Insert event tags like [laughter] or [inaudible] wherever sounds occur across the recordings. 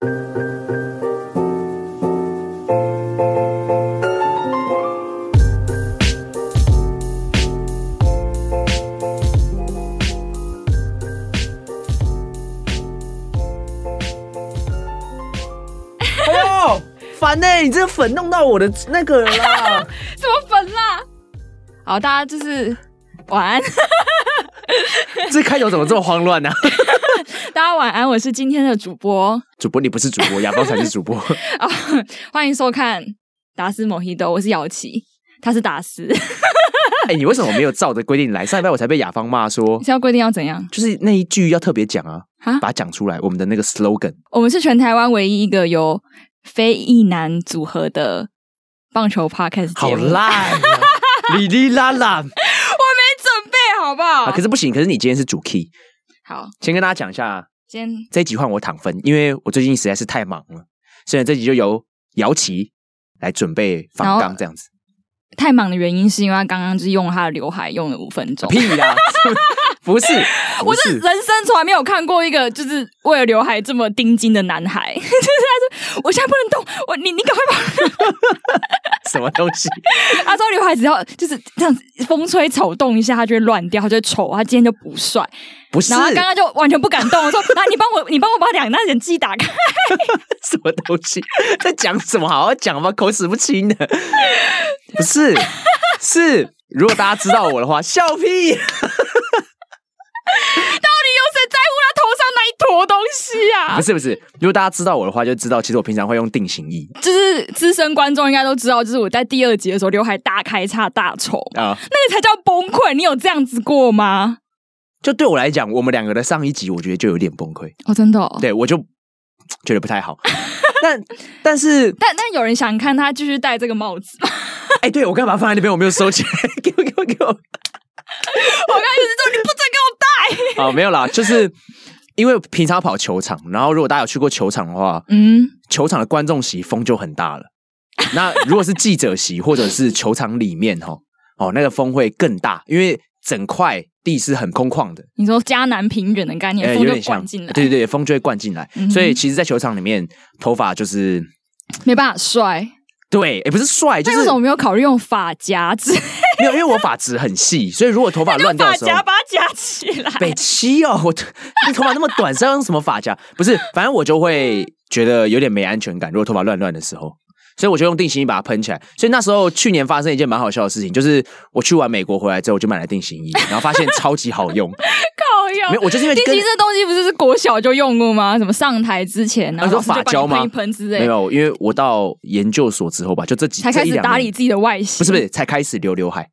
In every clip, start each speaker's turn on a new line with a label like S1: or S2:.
S1: 烦呢、欸，你这个粉弄到我的那个了啦！[laughs]
S2: 什么粉啦？好，大家就是晚安。[laughs]
S1: 这开头怎么这么慌乱呢、啊？
S2: 大家晚安，我是今天的主播。
S1: 主播，你不是主播，雅芳才是主播。[laughs]
S2: 啊，欢迎收看达斯 MOJITO，我是姚琪，他是达斯。
S1: 哎、欸，你为什么没有照着规定来？上一拜我才被雅芳骂说，
S2: 现在规定要怎样？
S1: 就是那一句要特别讲啊，
S2: 哈
S1: 把它讲出来。我们的那个 slogan，
S2: 我们是全台湾唯一一个由。非异男组合的棒球 podcast
S1: 好烂、啊，哩哩啦啦，[laughs] 我没
S2: 准备，好不好、
S1: 啊？可是不行，可是你今天是主 key，
S2: 好，
S1: 先跟大家讲一下，
S2: 先
S1: 这一集换我躺分，因为我最近实在是太忙了，所以这集就由姚琪来准备访纲这样子。
S2: 太忙的原因是因为他刚刚就是用了他的刘海用了五分钟，
S1: 屁啦！[laughs] [laughs] 不是，
S2: 我是人生从来没有看过一个就是为了刘海这么盯紧的男孩。[laughs] 就是他说：“我现在不能动，我你你赶快跑。”
S1: 什么东西？[laughs]
S2: 他说刘海只要就是这样子，风吹草动一下，他就会乱掉，他就会丑，他今天就不帅。
S1: 不是，
S2: 然后他刚刚就完全不敢动。我说：“那，你帮我，你帮我把两那人机打开。”
S1: 什么东西？在讲什么？好好讲吧，口齿不清的。不是，是如果大家知道我的话，笑屁。
S2: 到底有谁在乎他头上那一坨东西啊？
S1: 不是不是，如果大家知道我的话，就知道其实我平常会用定型液。
S2: 就是资深观众应该都知道，就是我在第二集的时候刘海大开叉大丑啊，那个才叫崩溃。你有这样子过吗？
S1: 就对我来讲，我们两个的上一集，我觉得就有点崩溃
S2: 哦，真的、哦。
S1: 对，我就觉得不太好。[laughs] 但但是
S2: 但但有人想看他继续戴这个帽子。
S1: 哎、欸，对我干嘛放在那边？我没有收起来，[laughs] 给我给我给我。
S2: 我刚才是说你不准给
S1: 哦，没有啦，就是因为平常跑球场，然后如果大家有去过球场的话，
S2: 嗯，
S1: 球场的观众席风就很大了。那如果是记者席或者是球场里面哈，哦，那个风会更大，因为整块地是很空旷的。
S2: 你说迦南平原的概念，风就灌进来，
S1: 对对对，风就会灌进来。
S2: 嗯、
S1: 所以其实，在球场里面，头发就是
S2: 没办法帅。
S1: 对，也不是帅，就是
S2: 为什么没有考虑用发夹子？
S1: 没有，因为我发质很细，所以如果头发乱掉的时候，
S2: 发夹把它夹起来。
S1: 北七哦，我你头发那么短，是要用什么发夹？不是，反正我就会觉得有点没安全感。如果头发乱乱的时候，所以我就用定型衣把它喷起来。所以那时候去年发生一件蛮好笑的事情，就是我去完美国回来之后，我就买了定型衣，然后发现超级好用。[laughs] 没有，我就是因为
S2: 定型这东西不是是国小就用过吗？什么上台之前，然后
S1: 发胶吗？
S2: 喷之类。
S1: 没有，因为我到研究所之后吧，就这几
S2: 才开始打理自己的外形。
S1: 不是不是，才开始留刘海。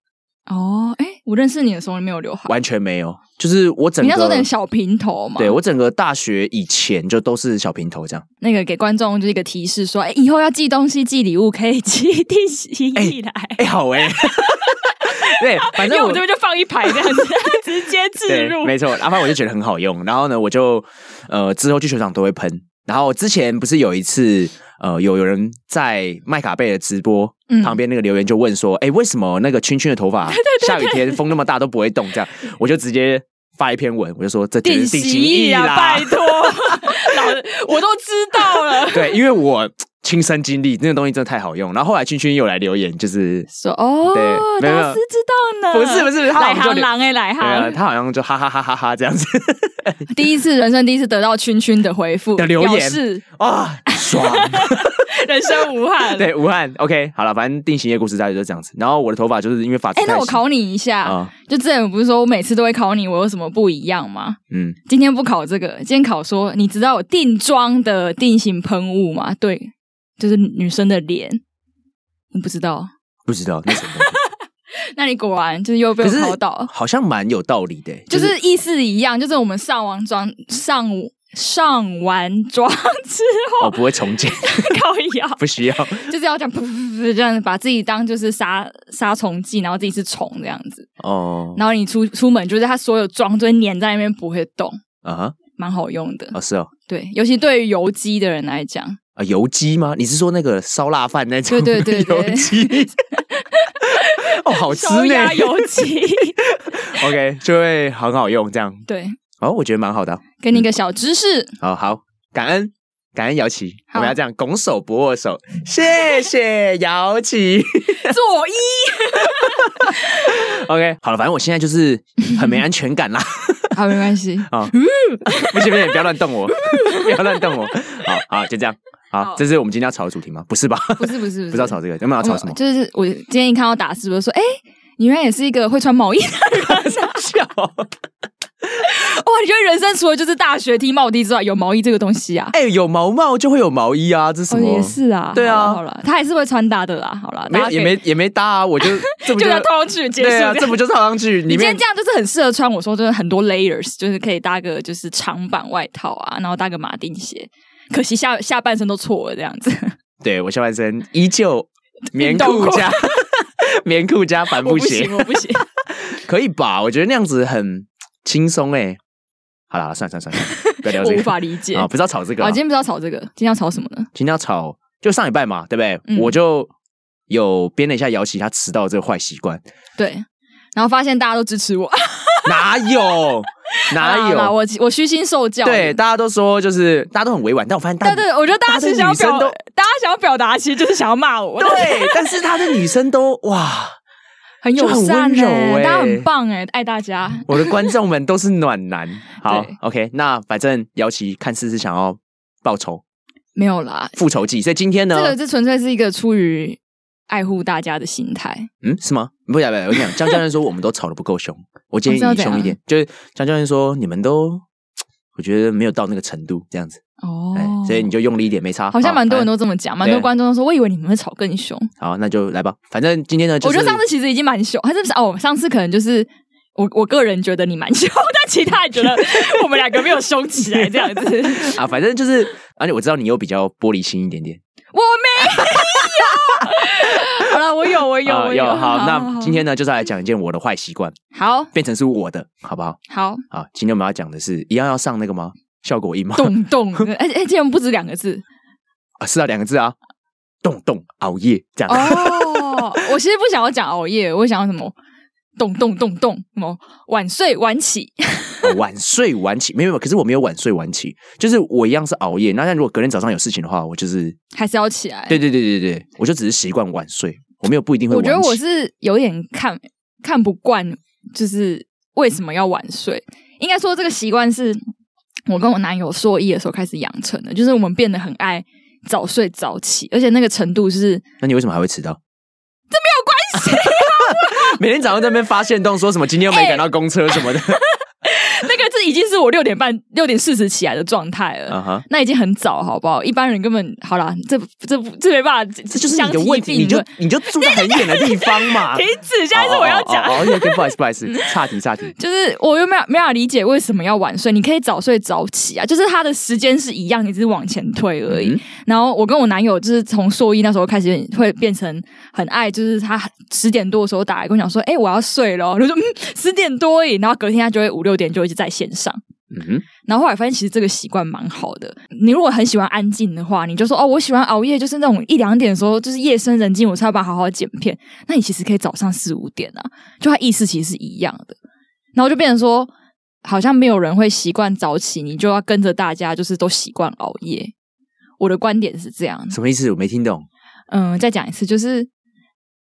S2: 哦，哎，我认识你的时候你没有刘海，
S1: 完全没有。就是我整个，
S2: 你那时候有点小平头嘛。
S1: 对，我整个大学以前就都是小平头这样。
S2: 那个给观众就是一个提示，说，哎，以后要寄东西、寄礼物，可以寄定型液来。[laughs]
S1: 哎，好哎。[laughs] 对，反正我，
S2: 我这边就放一排这样子，[laughs] 直接置入。
S1: 没错，然后我就觉得很好用。然后呢，我就呃之后去球场都会喷。然后之前不是有一次呃有有人在麦卡贝的直播、嗯、旁边那个留言就问说，哎，为什么那个圈圈的头发下雨天风那么大都不会动？这样我就直接发一篇文，我就说这就是定型液啦，
S2: 拜托，[laughs] 老子我都知道了。[laughs]
S1: 对，因为我。亲身经历那个东西真的太好用，然后后来君君又来留言，就是
S2: 说哦，
S1: 对，没有，
S2: 是知道呢，
S1: 不是不是，他好像就
S2: 狼哎来哈，
S1: 他好像就哈哈哈哈哈这样子，
S2: 第一次人生第一次得到君君的回复
S1: 的留言
S2: 是
S1: 啊，爽，
S2: 人生无憾，
S1: 对无憾，OK，好了，反正定型液故事大概就是这样子。然后我的头发就是因为发质，哎，
S2: 那我考你一下，
S1: 嗯、
S2: 就之前不是说我每次都会考你，我有什么不一样吗？
S1: 嗯，
S2: 今天不考这个，今天考说你知道有定妆的定型喷雾吗？对。就是女生的脸，你不知道？
S1: 不知道那什么东西？[laughs]
S2: 那你果然就是又被我考到，
S1: 好像蛮有道理的，
S2: 就是、就是、意思一样。就是我们上完妆、上上完妆之后，
S1: 哦，不会重建，[laughs]
S2: 靠腰
S1: 不需要，
S2: 就是要讲噗噗噗这样，把自己当就是杀杀虫剂，然后自己是虫这样子
S1: 哦。
S2: 然后你出出门，就是它所有妆都会粘在那边，不会动
S1: 啊，
S2: 蛮好用的
S1: 哦，是哦，
S2: 对，尤其对于油肌的人来讲。
S1: 啊，油鸡吗？你是说那个烧腊饭那种？
S2: 对对对 [laughs] 对，
S1: 油鸡哦，好吃呢，
S2: 油鸡。[laughs]
S1: OK，就会很好用，这样。
S2: 对，
S1: 哦，我觉得蛮好的。
S2: 给你一个小知识。
S1: 好、嗯、好，感恩感恩姚琪，我们要这样拱手不握手，谢谢姚琪。[laughs]
S2: 左一
S1: ，OK，好了，反正我现在就是很没安全感啦。
S2: 好，没关系。[laughs]
S1: 好，[laughs] 不行不行，不要乱动我，不要乱动我。好好，就这样。好，这是我们今天要吵的主题吗？不是吧？
S2: 不是不是，
S1: 不是 [laughs] 要吵这个，有没有要吵什么？
S2: 就是我今天一看到打字，我就说，哎，你原来也是一个会穿毛衣的人，笑。哇，你觉得人生除了就是大学 T 帽 T 之外，有毛衣这个东西啊？
S1: 哎、欸，有毛帽就会有毛衣啊，这是什么？
S2: 哦、也是啊，
S1: 对啊，
S2: 好了，他还是会穿搭的啦。好了，
S1: 没也没也没搭啊，我就 [laughs] 这不就，
S2: 要套上去结束？
S1: 对啊，这不就套上去？[laughs]
S2: 你今天这样就是很适合穿。我说真的，很多 layers，就是可以搭个就是长版外套啊，然后搭个马丁鞋。可惜下下半身都错了，这样子。[laughs]
S1: 对，我下半身依旧棉裤加棉裤加帆布鞋，
S2: 我不行，我不行。
S1: 可以吧？我觉得那样子很轻松哎。好啦，算了算了算了，不要聊这个。[laughs]
S2: 我无法理解
S1: 啊，不知道吵这个啊。
S2: 今天不知道吵这个，今天要吵什么呢？
S1: 今天要吵，就上礼拜嘛，对不对？嗯、我就有编了一下姚琦他迟到的这个坏习惯。[laughs]
S2: 对，然后发现大家都支持我。[laughs]
S1: 哪有？哪有？
S2: 我我虚心受教。
S1: 对，大家都说就是大家都很委婉，但我发现大，
S2: 对对，我觉得大家其实想要表，大家想要表达，其实就是想要骂我。
S1: 对，但是他的女生都哇。
S2: 很友善哎、大家很棒哎、欸，爱大家。[laughs]
S1: 我的观众们都是暖男。[laughs] 好，OK，那反正姚琪看似是想要报仇，
S2: 没有啦，
S1: 复仇记。所以今天呢，
S2: 这个这纯粹是一个出于爱护大家的心态。
S1: 嗯，是吗？不要不要，我跟你讲，江教练说我们都吵得不够凶，我建议你凶一点。就是江教练说你们都，我觉得没有到那个程度，这样子。哦、oh，所以你就用力一点，没差。好
S2: 像蛮多人都这么讲，蛮多观众都说，我以为你们会吵更凶。
S1: 好，那就来吧。反正今天呢，就是，
S2: 我觉得上次其实已经蛮凶，还是不是？哦，上次可能就是我我个人觉得你蛮凶，[laughs] 但其他人觉得我们两个没有凶起来这样子。
S1: 啊，反正就是，而且我知道你又比较玻璃心一点点。
S2: 我没有。好了，我有，我有，[laughs] 我有。
S1: 好，那今天呢，就是来讲一件我的坏习惯。
S2: 好，
S1: 变成是我的，好不好？
S2: 好。
S1: 好，今天我们要讲的是一样要上那个吗？效果音吗？
S2: 动 [laughs] 动，哎哎，竟然不止两个字
S1: 啊！是啊，两个字啊！动动熬夜这样。
S2: 哦，我其实不想要讲熬夜，我想要什么？动动动动，什么晚睡晚起？
S1: 晚睡晚起，没有没有，可是我没有晚睡晚起，就是我一样是熬夜。那但如果隔天早上有事情的话，我就是
S2: 还是要起来。
S1: 对对对对对，我就只是习惯晚睡，我没有不一定会晚起。
S2: 我觉得我是有点看看不惯，就是为什么要晚睡？应该说这个习惯是。我跟我男友硕一的时候开始养成的，就是我们变得很爱早睡早起，而且那个程度是……
S1: 那你为什么还会迟到？
S2: 这没有关系啊，[laughs]
S1: 每天早上在那边发现动，说什么今天又没赶到公车什么的。
S2: 已经是我六点半、六点四十起来的状态了，uh huh. 那已经很早，好不好？一般人根本好啦，这这这没办法，
S1: 这就是你的问题，你就你就住在很远的地方嘛。[laughs]
S2: 停止，现在是我要讲。
S1: 哦，不好意思，不好意思，岔题岔题。
S2: 就是我又没有没法理解为什么要晚睡，你可以早睡早起啊，就是他的时间是一样，你只是往前推而已。嗯、然后我跟我男友就是从硕一那时候开始会变成很爱，就是他十点多的时候打来跟我讲说：“哎、欸，我要睡了。”我就说：“嗯，十点多而已。”然后隔天他就会五六点就一直在线上。嗯哼，然后后来发现其实这个习惯蛮好的。你如果很喜欢安静的话，你就说哦，我喜欢熬夜，就是那种一两点的时候，就是夜深人静，我才要把好好剪片。那你其实可以早上四五点啊，就他意思其实是一样的。然后就变成说，好像没有人会习惯早起，你就要跟着大家，就是都习惯熬夜。我的观点是这样，
S1: 什么意思？我没听懂。
S2: 嗯，再讲一次，就是。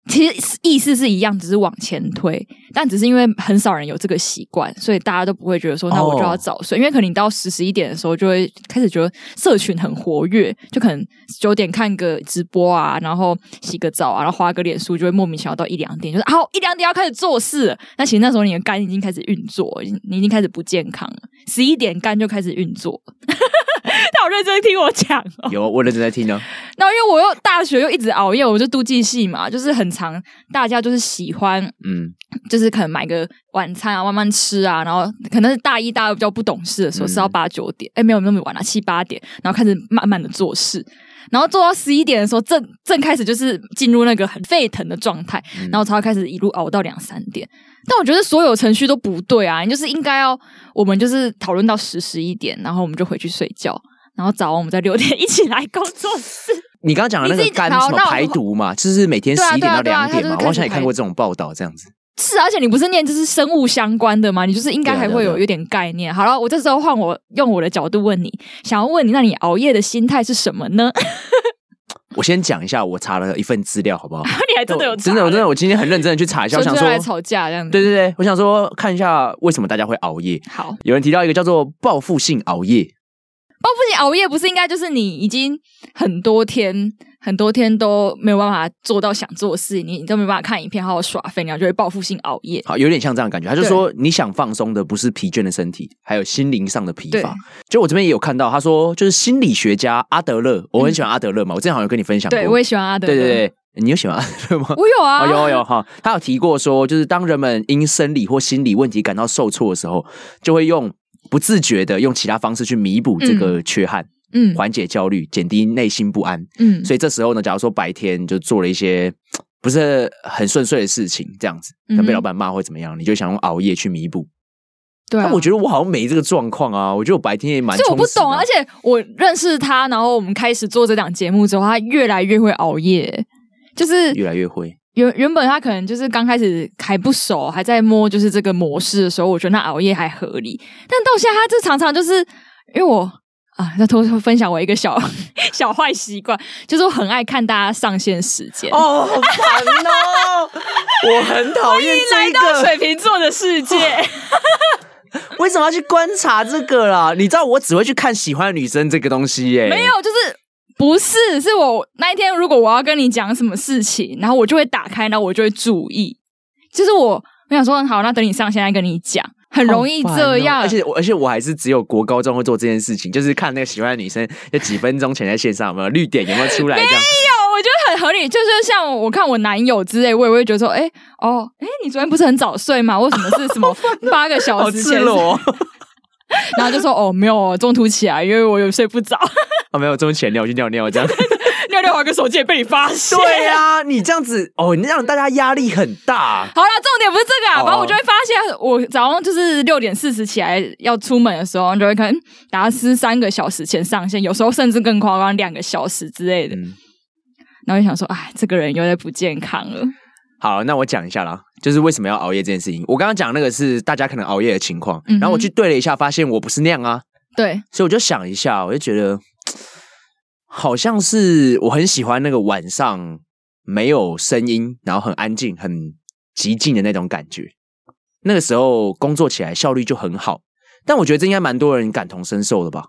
S2: 其实意思是一样，只是往前推，但只是因为很少人有这个习惯，所以大家都不会觉得说，那我就要早睡。因为可能你到十十一点的时候，就会开始觉得社群很活跃，就可能九点看个直播啊，然后洗个澡啊，然后滑个脸书，就会莫名其妙到一两点，就是啊一两点要开始做事。那其实那时候你的肝已经开始运作，你已经开始不健康了。十一点肝就开始运作。[laughs] 他好认真听我讲哦，
S1: 有我认真在听呢。[laughs]
S2: 那因为我又大学又一直熬夜，我就都计系嘛，就是很常，大家就是喜欢，嗯，就是可能买个晚餐啊，慢慢吃啊，然后可能是大一、大二比较不懂事的时候，是到八九点，哎、嗯，没有那么晚了，七八点，然后开始慢慢的做事，然后做到十一点的时候，正正开始就是进入那个很沸腾的状态，嗯、然后才会开始一路熬到两三点。但我觉得所有程序都不对啊！你就是应该要我们就是讨论到十十一点，然后我们就回去睡觉，然后早上我们在六点一起来工作室。
S1: 你刚刚讲的那个肝什么排毒嘛，就是每天十一点到两点嘛，我好像也看过这种报道，这样子。
S2: 是，而且你不是念就是生物相关的吗？你就是应该还会有有点概念。好了，我这时候换我用我的角度问你，想要问你，那你熬夜的心态是什么呢？[laughs]
S1: 我先讲一下，我查了一份资料，好不好？[laughs]
S2: 你还真的有
S1: 真的，我真的，我今天很认真的去查一下，我 [laughs] 想说
S2: 来吵架这样子。
S1: 对对对，我想说看一下为什么大家会熬夜。
S2: 好，
S1: 有人提到一个叫做报复性熬夜。
S2: 报复性熬夜不是应该就是你已经很多天很多天都没有办法做到想做的事，你你都没办法看影片好好耍废，然后就会报复性熬夜。
S1: 好，有点像这样的感觉。他就说你想放松的不是疲倦的身体，还有心灵上的疲乏。就我这边也有看到，他说就是心理学家阿德勒，我很喜欢阿德勒嘛，我之前好像有跟你分享过。
S2: 对，我也喜欢阿德勒。
S1: 对对对，你有喜欢阿德勒吗？[laughs]
S2: 我有啊，
S1: 哦、有有有哈。他有提过说，就是当人们因生理或心理问题感到受挫的时候，就会用不自觉的用其他方式去弥补这个缺憾。嗯嗯，缓解焦虑，减低内心不安。嗯，所以这时候呢，假如说白天就做了一些 [tsk] 不是很顺遂的事情，这样子，那被老板骂会怎么样，嗯、你就想用熬夜去弥补。对、啊，但我觉得我好像没这个状况啊。我觉得我白天也蛮……
S2: 是我不懂，啊而且我认识他，然后我们开始做这档节目之后，他越来越会熬夜，就是
S1: 越来越会。
S2: 原原本他可能就是刚开始还不熟，还在摸就是这个模式的时候，我觉得他熬夜还合理。但到现在，他就常常就是因为我。啊，那偷偷分享我一个小 [laughs] 小坏习惯，就是我很爱看大家上线时间。
S1: 哦，好烦哦！我很讨厌 [laughs] 这个。
S2: 来到水瓶座的世界，[laughs]
S1: 为什么要去观察这个啦？你知道我只会去看喜欢的女生这个东西耶。
S2: 没有，就是不是，是我那一天如果我要跟你讲什么事情，然后我就会打开，然后我就会注意。就是我，我想说，好，那等你上线再跟你讲。很容易这样，哦、而
S1: 且而且我还是只有国高中会做这件事情，就是看那个喜欢的女生，就几分钟前在线上有没有绿点有没有出来这样？没
S2: 有，我觉得很合理。就是像我看我男友之类，我也会觉得说，哎、欸，哦，哎、欸，你昨天不是很早睡吗？为什么是什么八个小时前？[laughs] 然后就说，哦，没有，中途起来，因为我有睡不着。[laughs]
S1: 哦，没有，中途起来尿我去尿尿这样。[laughs]
S2: 尿尿玩个手机也被你发现，
S1: 对呀、啊，你这样子哦，你让大家压力很大。
S2: 好了，重点不是这个啊，反正、哦、我就会发现，我早上就是六点四十起来要出门的时候，就会可能打斯三个小时前上线，有时候甚至更夸张，两个小时之类的。嗯、然后就想说，哎，这个人有点不健康了。
S1: 好，那我讲一下啦，就是为什么要熬夜这件事情。我刚刚讲那个是大家可能熬夜的情况，嗯、哼然后我去对了一下，发现我不是那样啊。
S2: 对，
S1: 所以我就想一下，我就觉得。好像是我很喜欢那个晚上没有声音，然后很安静、很寂静的那种感觉。那个时候工作起来效率就很好。但我觉得这应该蛮多人感同身受的吧。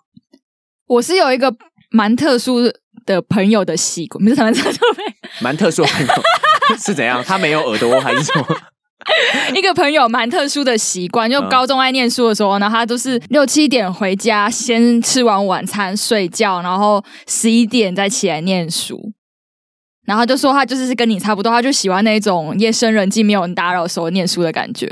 S2: 我是有一个蛮特殊的朋友的习惯，不是蛮特殊的，
S1: 蛮特殊的朋友 [laughs] 是怎样？他没有耳朵还是什么？[laughs]
S2: 一个朋友蛮特殊的习惯，就高中爱念书的时候呢，他都是六七点回家，先吃完晚餐睡觉，然后十一点再起来念书。然后就说他就是跟你差不多，他就喜欢那种夜深人静、没有人打扰的时候念书的感觉。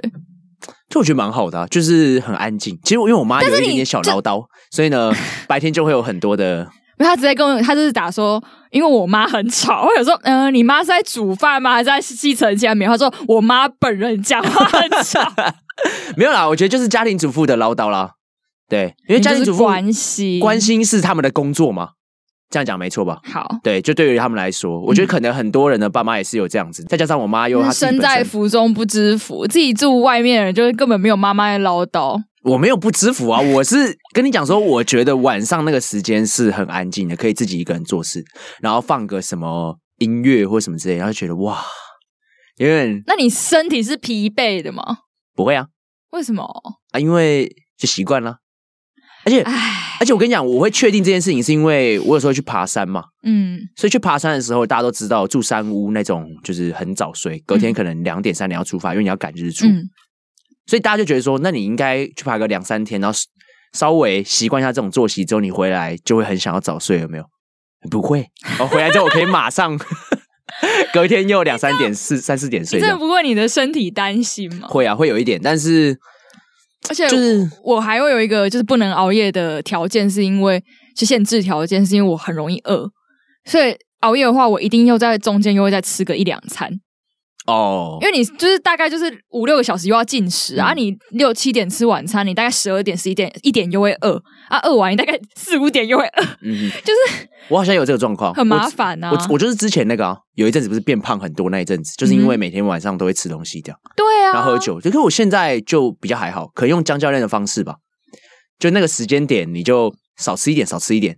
S1: 就我觉得蛮好的啊，就是很安静。其实我因为我妈有一点点小唠叨，所以呢，[laughs] 白天就会有很多的。
S2: 因为他直接跟我，他就是打说，因为我妈很吵。我有说，嗯、呃，你妈是在煮饭吗？还是在吸尘器？没有。他说，我妈本人讲话很吵。[laughs]
S1: 没有啦，我觉得就是家庭主妇的唠叨啦。对，因为家庭主妇关心关心是他们的工作嘛，这样讲没错吧？
S2: 好，对，
S1: 就对于他们来说，我觉得可能很多人的爸妈也是有这样子。嗯、再加上我妈又她身
S2: 在福中不知福，自己住外面的人就是根本没有妈妈的唠叨。
S1: 我没有不知福啊，我是跟你讲说，我觉得晚上那个时间是很安静的，可以自己一个人做事，然后放个什么音乐或什么之类，然后觉得哇，因为
S2: 那你身体是疲惫的吗？
S1: 不会啊，
S2: 为什么？
S1: 啊？因为就习惯了，而且唉。而且我跟你讲，我会确定这件事情是因为我有时候去爬山嘛，嗯，所以去爬山的时候，大家都知道住山屋那种就是很早睡，隔天可能两点三点要出发，因为你要赶日出。嗯。所以大家就觉得说，那你应该去爬个两三天，然后稍微习惯一下这种作息之后，你回来就会很想要早睡，有没有？不会，我回来之后我可以马上 [laughs] 隔天又两三点四三四点睡。
S2: 这不过你的身体担心吗？
S1: 会啊，会有一点，但是
S2: 而且就是我还会有一个就是不能熬夜的条件，是因为是限制条件，是因为我很容易饿，所以熬夜的话，我一定又在中间又会再吃个一两餐。
S1: 哦，
S2: 因为你就是大概就是五六个小时又要进食啊，嗯、你六七点吃晚餐，你大概十二点十一点一点又会饿啊，饿完你大概四五点又会饿，嗯，[laughs] 就是
S1: 我好像有这个状况，
S2: 很麻烦啊。
S1: 我我，我就是之前那个啊，有一阵子不是变胖很多那一阵子，就是因为每天晚上都会吃东西这样，
S2: 对啊，
S1: 然后喝酒。就可是我现在就比较还好，可以用江教练的方式吧，就那个时间点你就少吃一点，少吃一点。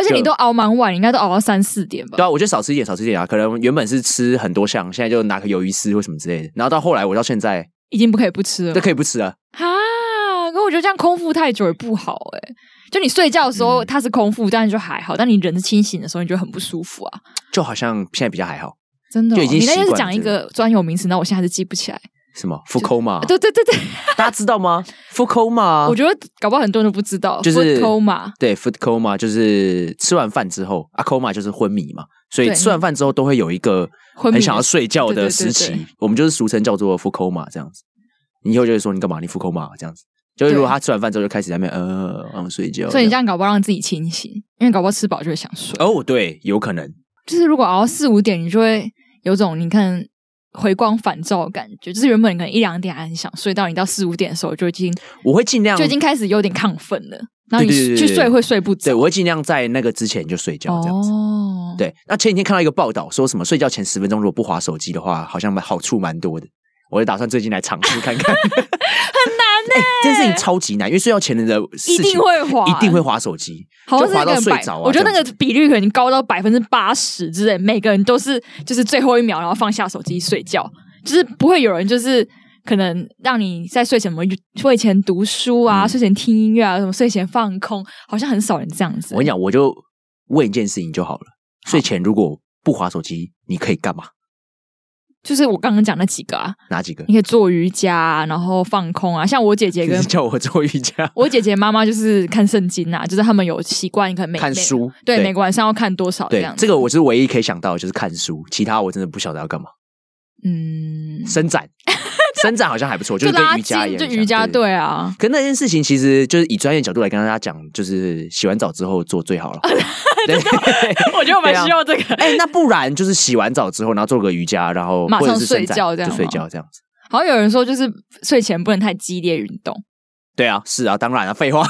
S2: 而且你都熬蛮晚，应该都熬到三四点吧？
S1: 对啊，我就少吃一点，少吃一点啊。可能原本是吃很多项，现在就拿个鱿鱼丝或什么之类的。然后到后来，我到现在
S2: 已经不可以不吃了，
S1: 这可以不吃了。
S2: 啊，可我觉得这样空腹太久也不好哎、欸。就你睡觉的时候它是空腹，但是就还好；但你人是清醒的时候，你就很不舒服啊。
S1: 就好像现在比较还好，
S2: 真的、哦。
S1: 就已经
S2: 你那天是讲一个专有名词，那我现在是记不起来。
S1: 什么腹空嘛？
S2: 对对对对，[laughs]
S1: 大家知道吗？腹空嘛？
S2: 我觉得搞不好很多人都不知道，
S1: 就是
S2: food coma。
S1: 对，food coma 就是吃完饭之后，啊，coma 就是昏迷嘛，所以吃完饭之后都会有一个很想要睡觉的时期，我们就是俗称叫做 food coma 这样子。你以后就会说你干嘛？你 food coma 这样子，就是如果他吃完饭之后就开始在那边呃，嗯睡觉。
S2: 所以你这样搞不好让自己清醒，因为搞不好吃饱就会想睡。
S1: 哦，对，有可能。
S2: 就是如果熬到四五点，你就会有种你看。回光返照的感觉，就是原本可能一两点还很想睡，到你到四五点的时候就已经，
S1: 我会尽量
S2: 就已经开始有点亢奋了，然后你去睡会睡不着。
S1: 对，我会尽量在那个之前就睡觉，这样子。哦，对。那前几天看到一个报道，说什么睡觉前十分钟如果不划手机的话，好像好处蛮多的。我就打算最近来尝试看看，[laughs] [laughs] 很难
S2: 呢、欸。
S1: 这件事情超级难，因为睡觉前的
S2: 一定会滑，
S1: 一定会滑手机，就滑到睡着、啊。
S2: 我觉得那个比率可能高到百分之八十之类，每个人都是就是最后一秒然后放下手机睡觉，就是不会有人就是可能让你在睡前什么睡前读书啊，嗯、睡前听音乐啊，什么睡前放空，好像很少人这样子。
S1: 我跟你讲，我就问一件事情就好了：好睡前如果不滑手机，你可以干嘛？
S2: 就是我刚刚讲那几个啊，
S1: 哪几个？
S2: 你可以做瑜伽，然后放空啊。像我姐姐跟 [laughs]
S1: 叫我做瑜伽，[laughs]
S2: 我姐姐妈妈就是看圣经啊，就是他们有习惯，可能每
S1: 看书，
S2: 对，对每个晚上要看多少这样子。
S1: 这个我是唯一可以想到的就是看书，其他我真的不晓得要干嘛。嗯，伸展，[laughs] 伸展好像还不错，就是跟瑜伽一样，
S2: 就瑜伽对啊。
S1: 可那件事情其实就是以专业角度来跟大家讲，就是洗完澡之后做最好了。[laughs] 对，[laughs]
S2: 我觉得我蛮需要这个。
S1: 哎，那不然就是洗完澡之后，然后做个瑜伽，然后
S2: 马上睡觉，这样
S1: 就睡觉这样子。
S2: 好像有人说，就是睡前不能太激烈运动。
S1: 对啊，是啊，当然了，废话，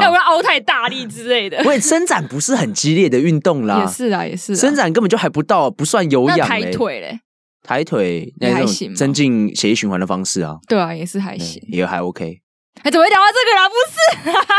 S2: 要不要凹太大力之类的？
S1: 喂，伸展不是很激烈的运动啦，
S2: 也是啊，也是。
S1: 伸展根本就还不到，不算有氧。
S2: 抬腿嘞，
S1: 抬腿那种增进血液循环的方式啊。
S2: 对啊，也是还行，
S1: 也还 OK。
S2: 哎，怎么会聊到这个啦？不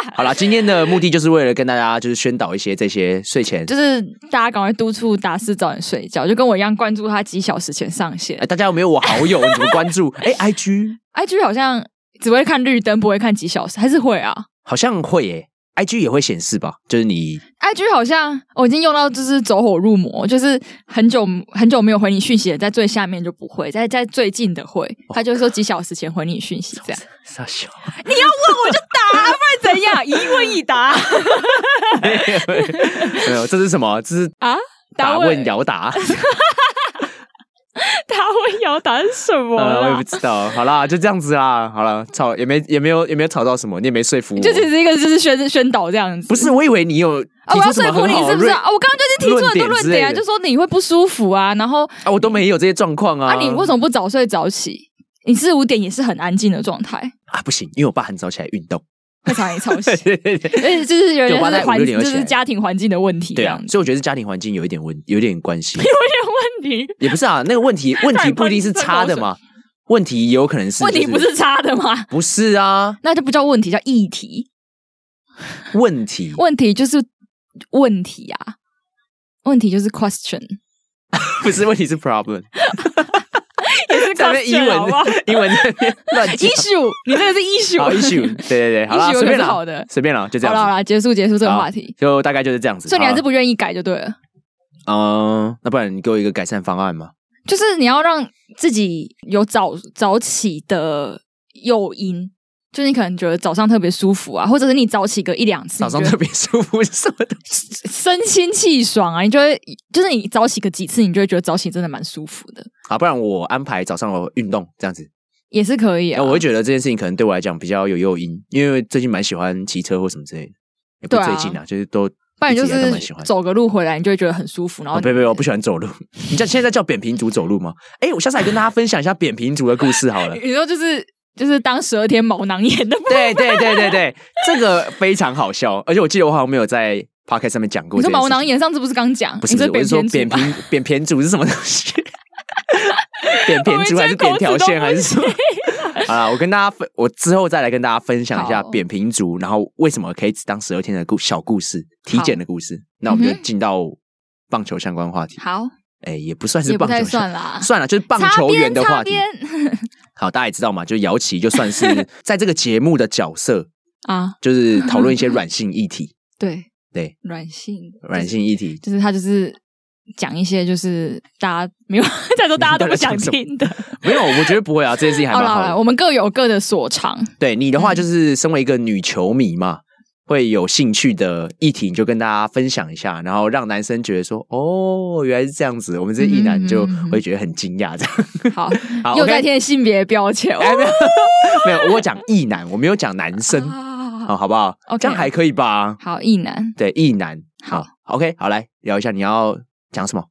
S2: 是，[laughs]
S1: 好啦，今天的目的就是为了跟大家就是宣导一些这些睡前，
S2: 就是大家赶快督促达斯早点睡觉，就跟我一样关注他几小时前上线。
S1: 哎，大家有没有我好友？你怎么关注？[laughs] 哎，IG，IG
S2: 好像只会看绿灯，不会看几小时，还是会啊？
S1: 好像会耶。IG 也会显示吧，就是你
S2: IG 好像我已经用到就是走火入魔，就是很久很久没有回你讯息了，在最下面就不会，在在最近的会，他就说几小时前回你讯息这样。
S1: 傻笑，
S2: 你要问我就答，不然怎样？一问一答。[laughs]
S1: 没有，这是什么？这是啊？答问摇答。[laughs]
S2: 他会摇胆什么、
S1: 呃？我也不知道。好啦，就这样子啦。好了，吵也没也没有也没有吵到什么，你也没说服我。
S2: 就只是一个就是宣宣导这样子。
S1: 不是，我以为你有
S2: 啊，我要说服你是不是？啊，我刚刚就是提出很多论点啊，就说你会不舒服啊，然后
S1: 啊，我都没有这些状况啊。
S2: 啊，你为什么不早睡早起？你四五点也是很安静的状态
S1: 啊？不行，因为我爸很早起来运动。
S2: 会吵一吵醒，[laughs] [laughs] 而且就是有点是环境，就是家庭环境的问题，
S1: 对啊，所以我觉得是家庭环境有一点问，有点关系，[laughs] 有
S2: 点问题，
S1: 也不是啊，那个问题问题不一定是差的嘛，问题也有可能是
S2: 问题不是差的吗？
S1: 不是啊，
S2: 那就不叫问题，叫议题，
S1: 问题，
S2: 问题就是问题啊，问题就是 question，
S1: 不是问题是 problem。
S2: 上面英文，[laughs]
S1: 英文那边乱讲。
S2: issue，你那个是 issue。
S1: 好，issue，对对对，好了，随便了，
S2: 好的，
S1: 随便了，就这样。
S2: 好了好了，结束结束这个话题，
S1: 就大概就是这样子。
S2: 所以你还是不愿意改就对了。
S1: 嗯，那不然你给我一个改善方案嘛？
S2: 就是你要让自己有早早起的诱因。就你可能觉得早上特别舒服啊，或者是你早起个一两次，
S1: 早上特别舒服是什么东西？
S2: 身心气爽啊！你就会就是你早起个几次，你就会觉得早起真的蛮舒服的。
S1: 好，不然我安排早上的运动这样子
S2: 也是可以啊。
S1: 我会觉得这件事情可能对我来讲比较有诱因，因为最近蛮喜欢骑车或什么之类的。也不最近啊，啊就是都
S2: 不然就是走个路回来，你就会觉得很舒服。然后，
S1: 别别，我不喜欢走路。[laughs] 你叫现在叫扁平足走路吗？哎，我下次来跟大家分享一下扁平足的故事好了。[laughs]
S2: 你说就是就是当十二天毛囊炎的，
S1: 对对对对对，这个非常好笑。而且我记得我好像没有在 podcast 上面讲过。
S2: 你说毛囊炎上次不是刚讲？
S1: 不是，我是说扁平扁平足是什么东西？[laughs] 扁平足还是扁条线还是什么？好了，我跟大家分，我之后再来跟大家分享一下扁平足，然后为什么可以只当十二天的故小故事，体检的故事。那我们就进到棒球相关话题。
S2: 好，
S1: 哎，也不算是棒球，
S2: 算了，
S1: 算了，就是棒球员的话题。好，大家也知道嘛，就姚琪就算是 [laughs] 在这个节目的角色啊，就是讨论一些软性议题。[laughs]
S2: 对
S1: 对，
S2: 软性
S1: 软性议题，
S2: 就是他就是。讲一些就是大家没有再说，大家都不想听的。[laughs]
S1: 没有，我觉得不会啊，这件事情还蛮好的。好了，
S2: 我们各有各的所长。
S1: 对你的话，就是身为一个女球迷嘛，嗯、会有兴趣的议题，你就跟大家分享一下，然后让男生觉得说：“哦，原来是这样子。”我们这异男就会觉得很惊讶，这样。
S2: 好，[laughs] 好又在贴性别标签。
S1: 没有，[laughs] 没有，我讲异男，我没有讲男生。好，好不好.这样还可以吧？
S2: 好，异男。
S1: 对，异男。好，OK，好，来聊一下，你要。讲什么？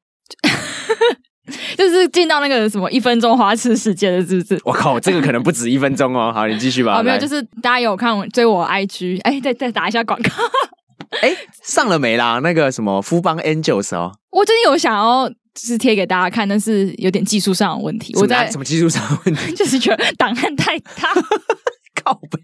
S1: [laughs]
S2: 就是进到那个什么一分钟花痴世界的，是不是？
S1: 我靠，这个可能不止一分钟哦。好，你继续吧。
S2: 哦，没有，就是大家有看我追我 IG，哎，再再打一下广告。[laughs]
S1: 哎，上了没啦？那个什么夫邦 Angels 哦，
S2: 我最近有想要就是贴给大家看，但是有点技术上的问题。我在
S1: 什么技术上的问题？[laughs]
S2: 就是觉得档案太大。
S1: 靠北，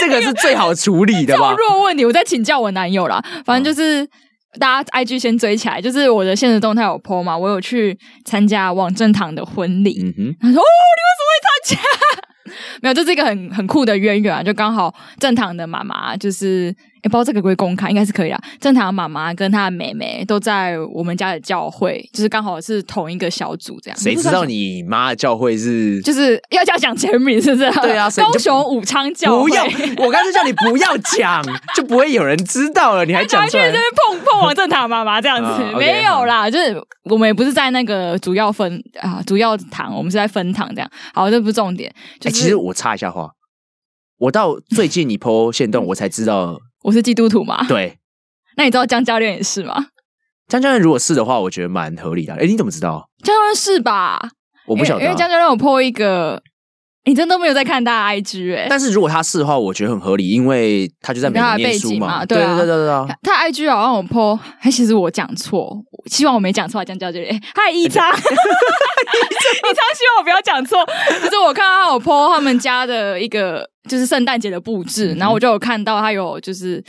S1: 这个是最好处理的吧？
S2: 弱问题，我在请教我男友啦。反正就是。哦大家 IG 先追起来，就是我的现实动态有 po 嘛，我有去参加王正堂的婚礼。嗯，他说：“哦，你为什么会参加？” [laughs] 没有，这是一个很很酷的渊源啊！就刚好正堂的妈妈就是。也不知道这个可不可以公开，应该是可以啦。正堂妈妈跟她的妹妹都在我们家的教会，就是刚好是同一个小组这样。
S1: 谁知道你妈的教会是？
S2: 就是要叫讲全名，是不是？
S1: 对啊，
S2: 高雄武昌教会。
S1: 不要，我刚才叫你不要讲，就不会有人知道了。你还讲出来？
S2: 这边碰碰王正堂妈妈这样子，没有啦。就是我们也不是在那个主要分啊，主要堂，我们是在分堂这样。好，这不是重点。就是
S1: 欸、其实我插一下话，我到最近你 po 限动，我才知道。
S2: 我是基督徒吗？
S1: 对，[laughs]
S2: 那你知道江教练也是吗？
S1: 江教练如果是的话，我觉得蛮合理的。哎，你怎么知道？
S2: 江教练是吧？
S1: 我不晓得，
S2: 因为江教练有 po 一个，你真的都没有在看他 IG 哎。
S1: 但是如果他是的话，我觉得很合理，因为他就在美国念书嘛。对对对对对。
S2: 他 IG 好像我 po，哎，其实我讲错，希望我没讲错。江教练，嗨，一昌，一昌，[laughs] [laughs] 希望我不要讲错。就是我看到他有 po 他们家的一个。就是圣诞节的布置，然后我就有看到他有就是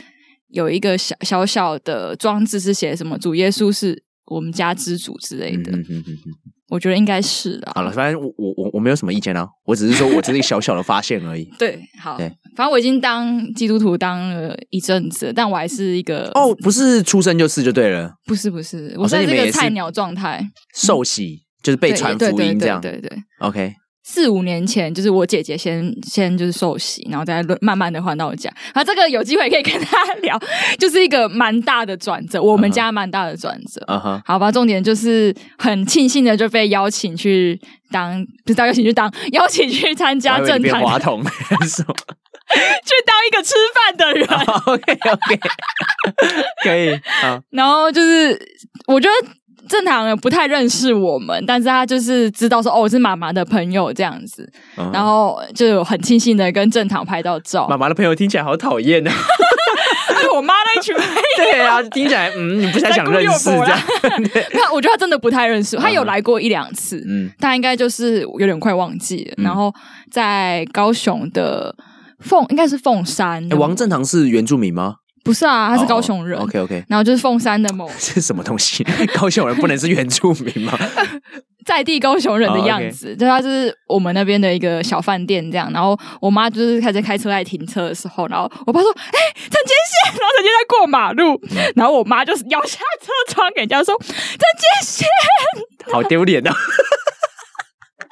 S2: 有一个小小小的装置，是写什么“主耶稣是我们家之主”之类的。嗯嗯嗯嗯，我觉得应该是的。
S1: 好了，反正我我我我没有什么意见啊，我只是说我这是一个小小的发现而已。
S2: 对，好，对反正我已经当基督徒当了一阵子，但我还是一个
S1: 哦，不是出生就是就对了，
S2: 不是不是，我在这个菜鸟状态，
S1: 受洗就是被传福音
S2: 这样，对对
S1: ，OK。
S2: 四五年前，就是我姐姐先先就是受洗，然后再慢慢的换到我家。啊，这个有机会可以跟大家 [laughs] 聊，就是一个蛮大的转折，我们家蛮大的转折。好吧，重点就是很庆幸的就被邀请去当，不是当邀请去当，邀请去参加正堂。
S1: 话筒什么？[laughs]
S2: 去当一个吃饭的人。
S1: OK [laughs] OK，可以。好，
S2: 然后就是我觉得。正堂不太认识我们，但是他就是知道说哦，我是妈妈的朋友这样子，嗯、然后就很庆幸的跟正堂拍到照。
S1: 妈妈的朋友听起来好讨厌啊！
S2: 我妈那一群，
S1: 对啊，听起来嗯，你不太想认识这样。[laughs]
S2: 那 [laughs] 我觉得他真的不太认识，他有来过一两次，嗯，他应该就是有点快忘记了。嗯、然后在高雄的凤，应该是凤山。
S1: 欸、王正堂是原住民吗？
S2: 不是啊，他是高雄人。
S1: Oh, OK OK，
S2: 然后就是凤山的某，[laughs]
S1: 是什么东西？[laughs] 高雄人不能是原住民吗？[laughs]
S2: 在地高雄人的样子，oh, okay. 就他是我们那边的一个小饭店这样。然后我妈就是开始开车来停车的时候，然后我爸说：“哎、欸，陈杰宪！”然后陈杰在过马路，然后我妈就是摇下车窗给人家说：“陈杰宪！”
S1: 好丢脸啊！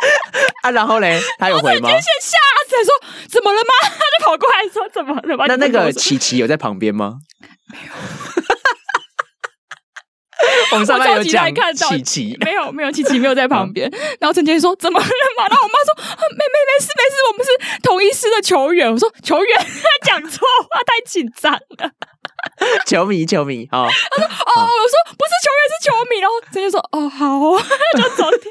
S1: [laughs] 啊，然后嘞，他有回吗？
S2: 陈杰宪吓死，说：“怎么了吗？” [laughs] 他就跑过来说：“怎么了吗？”
S1: 那那个琪琪有在旁边吗？没有。[laughs] 我们上班有讲琪琪，
S2: 没有没有琪琪没有在旁边。然后陈杰宪说：“怎么了嘛？”然后我妈说：“没没没事没事，我们是同一师的球员。”我说：“球员？”他讲错话，太紧张了。[laughs]
S1: 球迷，球迷，哦，
S2: 他说，哦，我说不是球员，是球迷，然后他就说，哦，好，[laughs] 就走掉。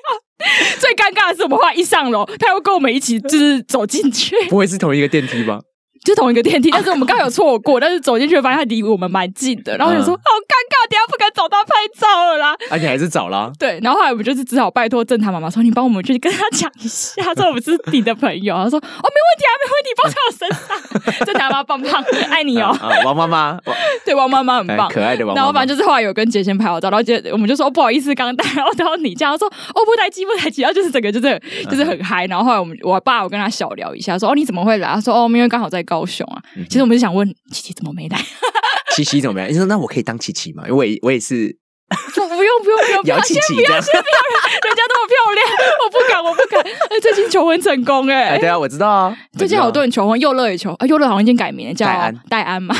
S2: 最尴尬的是，我们后来一上楼，他又跟我们一起就是走进去，
S1: 不会是同一个电梯吧？
S2: 就同一个电梯，但是我们刚有错过，但是走进去发现他离我们蛮近的，然后就说、嗯、好尴尬，等下不敢找他拍照了啦。
S1: 而且还是找了，
S2: 对，然后后来我们就是只好拜托正太妈妈说：“你帮我们去跟他讲一下，说我们是你的朋友。”他说：“哦，没问题啊，没问题，包在我身上。”正堂妈妈棒棒，爱你哦，
S1: 王妈妈，[laughs]
S2: 对，王妈妈很棒，
S1: 可爱的王。
S2: 然后反正就是后来有跟杰先拍好照，然后杰我们就说、哦、不好意思，刚刚打扰到你，这样说哦，不台机不台机，然后就是整个就是就是很嗨。然后后来我们我爸我跟他小聊一下，说：“哦，你怎么会来？”他说：“哦，因为刚好在高雄啊。嗯”其实我们是想问琪琪怎么没来？[laughs]
S1: 琪琪怎么没来？你说那我可以当琪琪吗？因为我也我也是，[laughs]
S2: 不用不用不用不用，
S1: 姚琪琪，
S2: 先不要先不要，人家那么漂亮，我不敢我不敢。[laughs] 哎，最近求婚成功哎、欸！
S1: 对啊，我知道啊，
S2: 最近好多人求婚，佑乐也求，啊，佑乐好像已经改名了，叫戴安戴安嘛，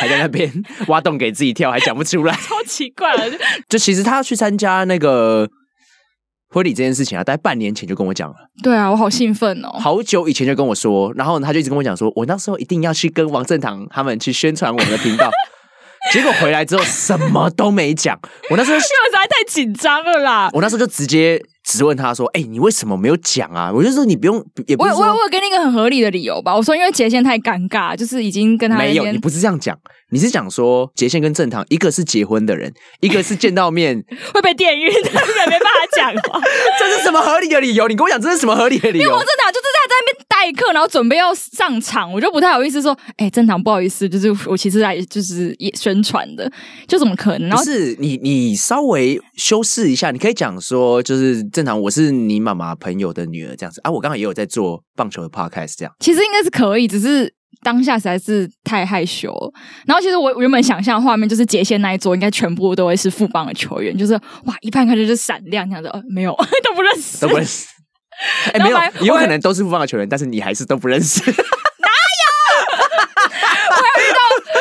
S1: 还在那边挖洞给自己跳，还讲不出来，
S2: 超奇怪了。
S1: 就其实他要去参加那个。婚礼这件事情啊，大概半年前就跟我讲了。
S2: 对啊，我好兴奋哦！
S1: 好久以前就跟我说，然后他就一直跟我讲说，我那时候一定要去跟王正堂他们去宣传我们的频道。[laughs] 结果回来之后什么都没讲。我那时候 [laughs] 实
S2: 在太紧张了啦！
S1: 我那时候就直接质问他说：“哎、欸，你为什么没有讲啊？”我就说：“你不用，也不是说……”
S2: 我我我给你一个很合理的理由吧。我说：“因为杰宪太尴尬，就是已经跟他
S1: 没有。”你不是这样讲。你是讲说杰宪跟正堂，一个是结婚的人，一个是见到面 [laughs]
S2: 会被电晕的，没办法讲话。[laughs]
S1: 这是什么合理的理由？你跟我讲这是什么合理的理由？
S2: 因为我正堂就是在在那边代课，然后准备要上场，我就不太好意思说，哎、欸，正堂不好意思，就是我其实来就是也宣传的，就怎么可能？然后
S1: 不是你你稍微修饰一下，你可以讲说，就是正常，我是你妈妈朋友的女儿这样子啊。我刚刚也有在做棒球的 podcast，这样
S2: 其实应该是可以，只是。当下实在是太害羞了，然后其实我原本想象的画面就是杰宪那一桌应该全部都会是富邦的球员，就是哇，一看开就是闪亮这样子，呃，没有都不认识，[laughs]
S1: 都不认识，哎、欸，没有，有可能都是富邦的球员，但是你还是都不认识，哪
S2: 有？我还遇到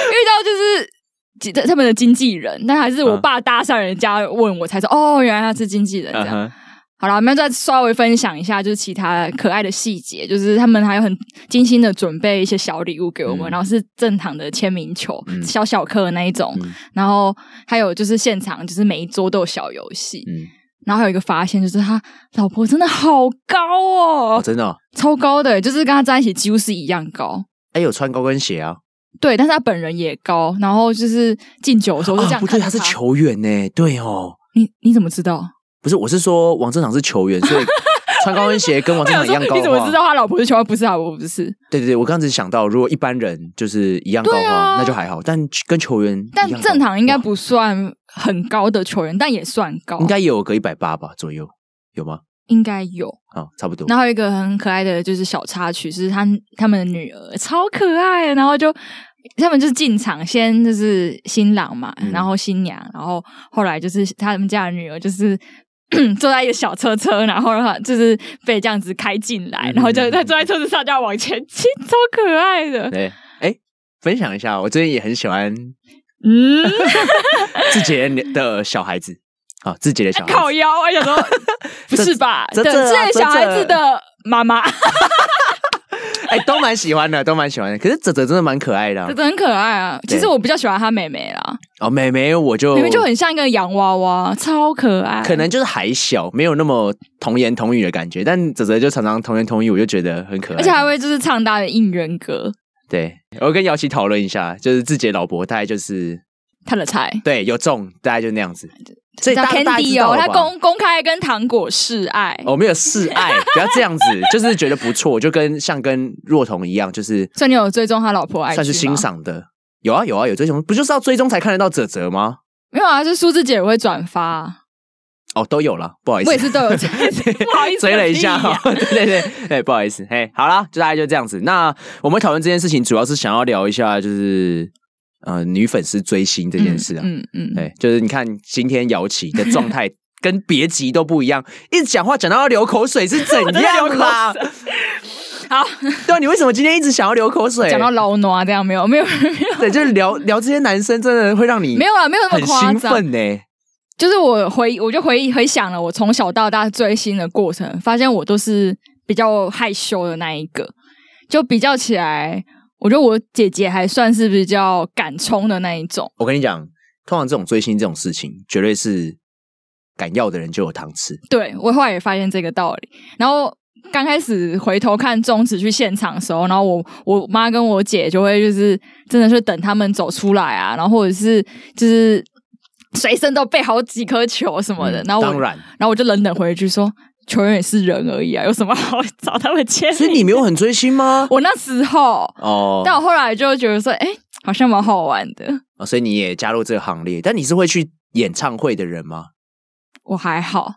S2: 遇到就是他们的经纪人，但还是我爸搭讪人家问我才知道，哦，原来他是经纪人这样。Uh-huh. 好了，我们要再稍微分享一下，就是其他可爱的细节，就是他们还有很精心的准备一些小礼物给我们，嗯、然后是正常的签名球，嗯、小小颗的那一种，嗯、然后还有就是现场就是每一桌都有小游戏，嗯，然后还有一个发现就是他老婆真的好高哦，
S1: 哦真的、哦、
S2: 超高的，就是跟他在一起几乎是一样高，
S1: 哎，有穿高跟鞋啊，
S2: 对，但是他本人也高，然后就是敬酒的时候是这样、哦，
S1: 不对，他是球员呢，对哦，
S2: 你你怎么知道？
S1: 不是，我是说王正堂是球员，所以 [laughs] 穿高跟鞋跟王正堂一样高。
S2: 你怎么知道他老婆是球员？不是啊，我不是。
S1: 对对对，我刚才想到，如果一般人就是一样高的话，啊、那就还好。但跟球员，
S2: 但正常应该不算很高的球员，但也算高，
S1: 应该有个一百八吧左右，有吗？
S2: 应该有，
S1: 好，差不多。
S2: 然后有一个很可爱的就是小插曲，是他他们的女儿超可爱，然后就他们就是进场先就是新郎嘛，嗯、然后新娘，然后后来就是他们家的女儿就是。[clears throat] 坐在一个小车车，然后的话就是被这样子开进来，嗯、然后就他坐在车子上就要往前骑，超可爱的。
S1: 对，哎，分享一下，我最近也很喜欢，[laughs] 嗯，自己的小孩子，好、哦，志杰的小孩子
S2: 靠腰，我想说，[laughs] 不是吧？对，志杰小孩子的妈妈。[laughs]
S1: 哎、欸，都蛮喜欢的，都蛮喜欢的。可是泽泽真的蛮可爱的、啊，
S2: 泽泽很可爱啊。其实我比较喜欢他妹妹啦。
S1: 哦，妹妹我就妹妹
S2: 就很像一个洋娃娃，超可爱。
S1: 可能就是还小，没有那么童言童语的感觉。但泽泽就常常童言童语，我就觉得很可爱。
S2: 而且还会就是唱他的应援歌。
S1: 对，我跟姚琪讨论一下，就是自己的老婆大概就是
S2: 他的菜。
S1: 对，有中，大概就那样子。
S2: 所以叫 Candy 哦，他公公开跟糖果示爱，
S1: 哦，没有示爱，不要这样子，就是觉得不错，就跟像跟若彤一样，就是。
S2: 算你有追踪他老婆爱，
S1: 算是欣赏的，有啊有啊有追踪，不就是要追踪才看得到泽泽吗？
S2: 没有啊，是苏志姐也会转发，
S1: 哦，都有了，不好意思，
S2: 我也是都有追，[laughs] 不好意思，
S1: 追了一下哈，对对对，哎，不好意思，嘿，好了，就大概就这样子。那我们讨论这件事情，主要是想要聊一下，就是。呃，女粉丝追星这件事啊，嗯嗯，对、嗯，就是你看今天姚琪的状态 [laughs] 跟别集都不一样，一直讲话讲到要流口水是怎样啦？
S2: 好，[laughs]
S1: 对啊，你为什么今天一直想要流口水？
S2: 讲到老暖这样没有没有没有，[laughs]
S1: 对，就是聊聊这些男生真的会让你没有啊，没有那么兴奋呢。
S2: 就是我回我就回回想了我从小到大追星的过程，发现我都是比较害羞的那一个，就比较起来。我觉得我姐姐还算是比较敢冲的那一种。
S1: 我跟你讲，通常这种追星这种事情，绝对是敢要的人就有糖吃。
S2: 对，我后来也发现这个道理。然后刚开始回头看中指去现场的时候，然后我我妈跟我姐就会就是真的是等他们走出来啊，然后或者是就是随身都备好几颗球什么的。嗯、然后我
S1: 当然，
S2: 然后我就冷冷回一句说。球员也是人而已啊，有什么好找他们签？
S1: 所以你没有很追星吗？[laughs]
S2: 我那时候哦，但我后来就觉得说，哎、欸，好像蛮好玩的
S1: 啊、哦，所以你也加入这个行列。但你是会去演唱会的人吗？
S2: 我还好，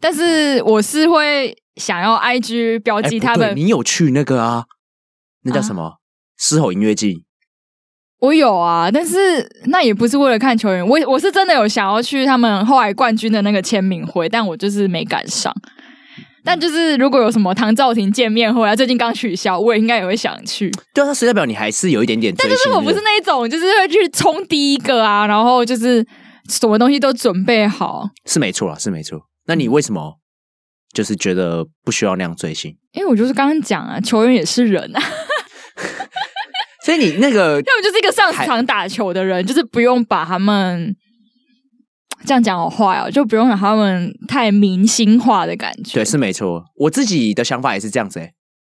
S2: 但是我是会想要 IG 标记他们。
S1: 欸、你有去那个啊？那叫什么？狮、啊、吼音乐季？
S2: 我有啊，但是那也不是为了看球员，我我是真的有想要去他们后来冠军的那个签名会，但我就是没赶上。但就是如果有什么唐兆廷见面会啊，最近刚取消，我也应该也会想去。
S1: 对啊，他实代表你还是有一点点。
S2: 但就是我不是那一种，就是会去冲第一个啊，然后就是什么东西都准备好。
S1: 是没错啊，是没错。那你为什么就是觉得不需要那样追星？
S2: 因为我就是刚刚讲啊，球员也是人啊。[laughs]
S1: 所以你那个要
S2: 么就是一个上场打球的人，就是不用把他们。这样讲好坏哦，就不用让他们太明星化的感觉。
S1: 对，是没错。我自己的想法也是这样子诶，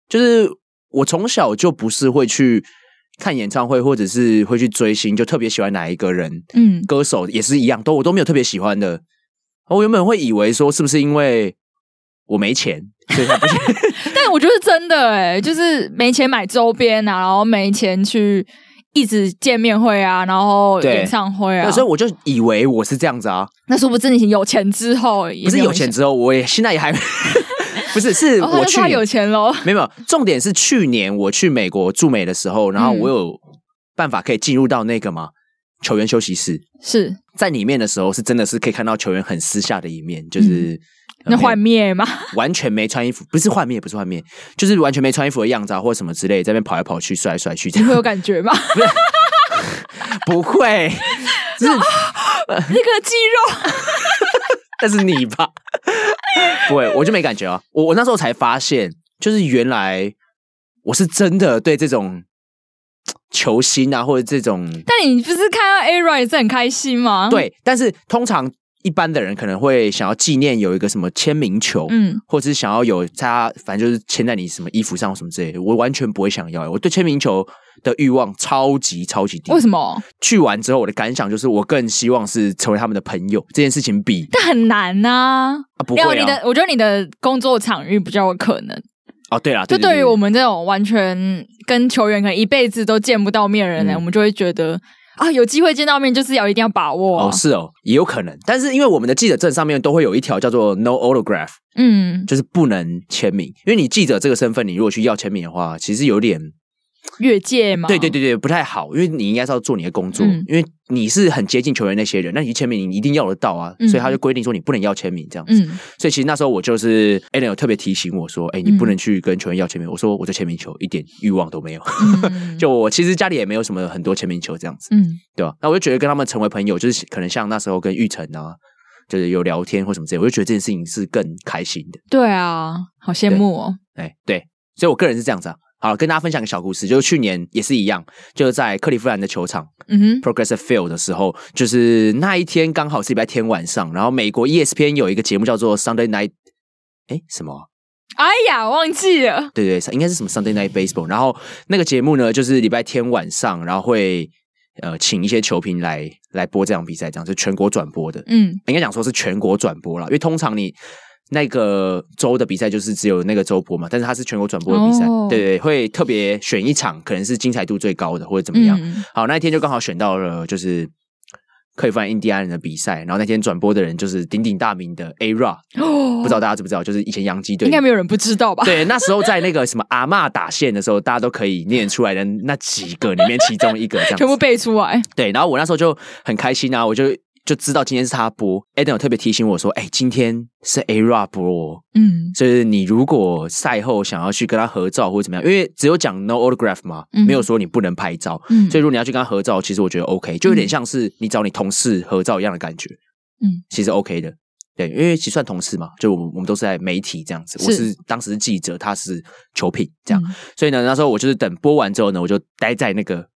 S1: 就是我从小就不是会去看演唱会，或者是会去追星，就特别喜欢哪一个人。嗯，歌手也是一样，都我都没有特别喜欢的。我原本会以为说，是不是因为我没钱，所以不行。[laughs]
S2: 但我觉得是真的诶，就是没钱买周边啊，然后没钱去。一直见面会啊，然后演唱会啊，
S1: 所以我就以为我是这样子啊。
S2: 那说不定你有钱之后，
S1: 不是有钱之后，我也现在也还 [laughs] 不是，是我去
S2: 有钱喽。
S1: 没有，重点是去年我去美国驻美的时候，然后我有办法可以进入到那个嘛球员休息室，
S2: 是
S1: 在里面的时候，是真的是可以看到球员很私下的一面，就是。嗯
S2: 那幻灭吗？[laughs]
S1: 完全没穿衣服，不是幻灭，不是幻灭，就是完全没穿衣服的样子啊，或者什么之类，在那边跑来跑去，甩来甩去，
S2: 你会有感觉吗？[laughs]
S1: 不会，[laughs]
S2: 是那个肌肉，
S1: 那是你吧？不会，我就没感觉啊。我我那时候才发现，就是原来我是真的对这种球星啊，或者这种……
S2: 但你不是看到 A-Rod 也是很开心吗？
S1: 对，但是通常。一般的人可能会想要纪念有一个什么签名球，嗯，或者是想要有他，反正就是签在你什么衣服上或什么之类的。我完全不会想要，我对签名球的欲望超级超级低。
S2: 为什么？
S1: 去完之后，我的感想就是，我更希望是成为他们的朋友。这件事情比
S2: 但很难呐，啊，
S1: 啊，不会啊。
S2: 你的，我觉得你的工作场域比较有可能。
S1: 哦，对啦，
S2: 就对于我们这种完全跟球员可能一辈子都见不到面的人呢，嗯，我们就会觉得。啊，有机会见到面就是要一定要把握。
S1: 哦，是哦，也有可能，但是因为我们的记者证上面都会有一条叫做 No Autograph，嗯，就是不能签名，因为你记者这个身份，你如果去要签名的话，其实有点。
S2: 越界嘛？
S1: 对对对对，不太好，因为你应该是要做你的工作，嗯、因为你是很接近球员那些人，那你签名你一定要得到啊，嗯、所以他就规定说你不能要签名这样子。嗯、所以其实那时候我就是 Allen 有特别提醒我说，哎、欸，你不能去跟球员要签名。嗯、我说我对签名球一点欲望都没有，嗯、[laughs] 就我其实家里也没有什么很多签名球这样子，嗯，对吧？那我就觉得跟他们成为朋友，就是可能像那时候跟玉成啊，就是有聊天或什么之类，我就觉得这件事情是更开心的。
S2: 对啊，好羡慕哦。
S1: 哎，对，所以我个人是这样子啊。好，跟大家分享个小故事，就是去年也是一样，就是在克利夫兰的球场，嗯哼，Progressive Field 的时候，就是那一天刚好是礼拜天晚上，然后美国 ESPN 有一个节目叫做 Sunday Night，哎，什么？
S2: 哎呀，忘记了。
S1: 对对，应该是什么 Sunday Night Baseball。然后那个节目呢，就是礼拜天晚上，然后会呃请一些球评来来播这场比赛，这样是全国转播的。嗯，应该讲说是全国转播了，因为通常你。那个州的比赛就是只有那个州播嘛，但是它是全国转播的比赛，哦、对，对对，会特别选一场，可能是精彩度最高的或者怎么样。嗯、好，那一天就刚好选到了，就是克利夫兰印第安人的比赛，然后那天转播的人就是鼎鼎大名的 A-Rod，哦、不知道大家知不知道，就是以前洋基队，
S2: 应该没有人不知道吧？
S1: 对，那时候在那个什么阿嬷打线的时候，大家都可以念出来的那几个里面其中一个这样，[laughs]
S2: 全部背出来。
S1: 对，然后我那时候就很开心啊，我就。就知道今天是他播，Adam 有特别提醒我说：“哎、欸，今天是 A-Rod 播，嗯，所以你如果赛后想要去跟他合照或者怎么样，因为只有讲 No Autograph 嘛，嗯、没有说你不能拍照，嗯，所以如果你要去跟他合照，其实我觉得 OK，就有点像是你找你同事合照一样的感觉，嗯，其实 OK 的。对，因为其实算同事嘛，就我们我们都是在媒体这样子，是我是当时是记者，他是球评这样，嗯、所以呢，那时候我就是等播完之后呢，我就待在那个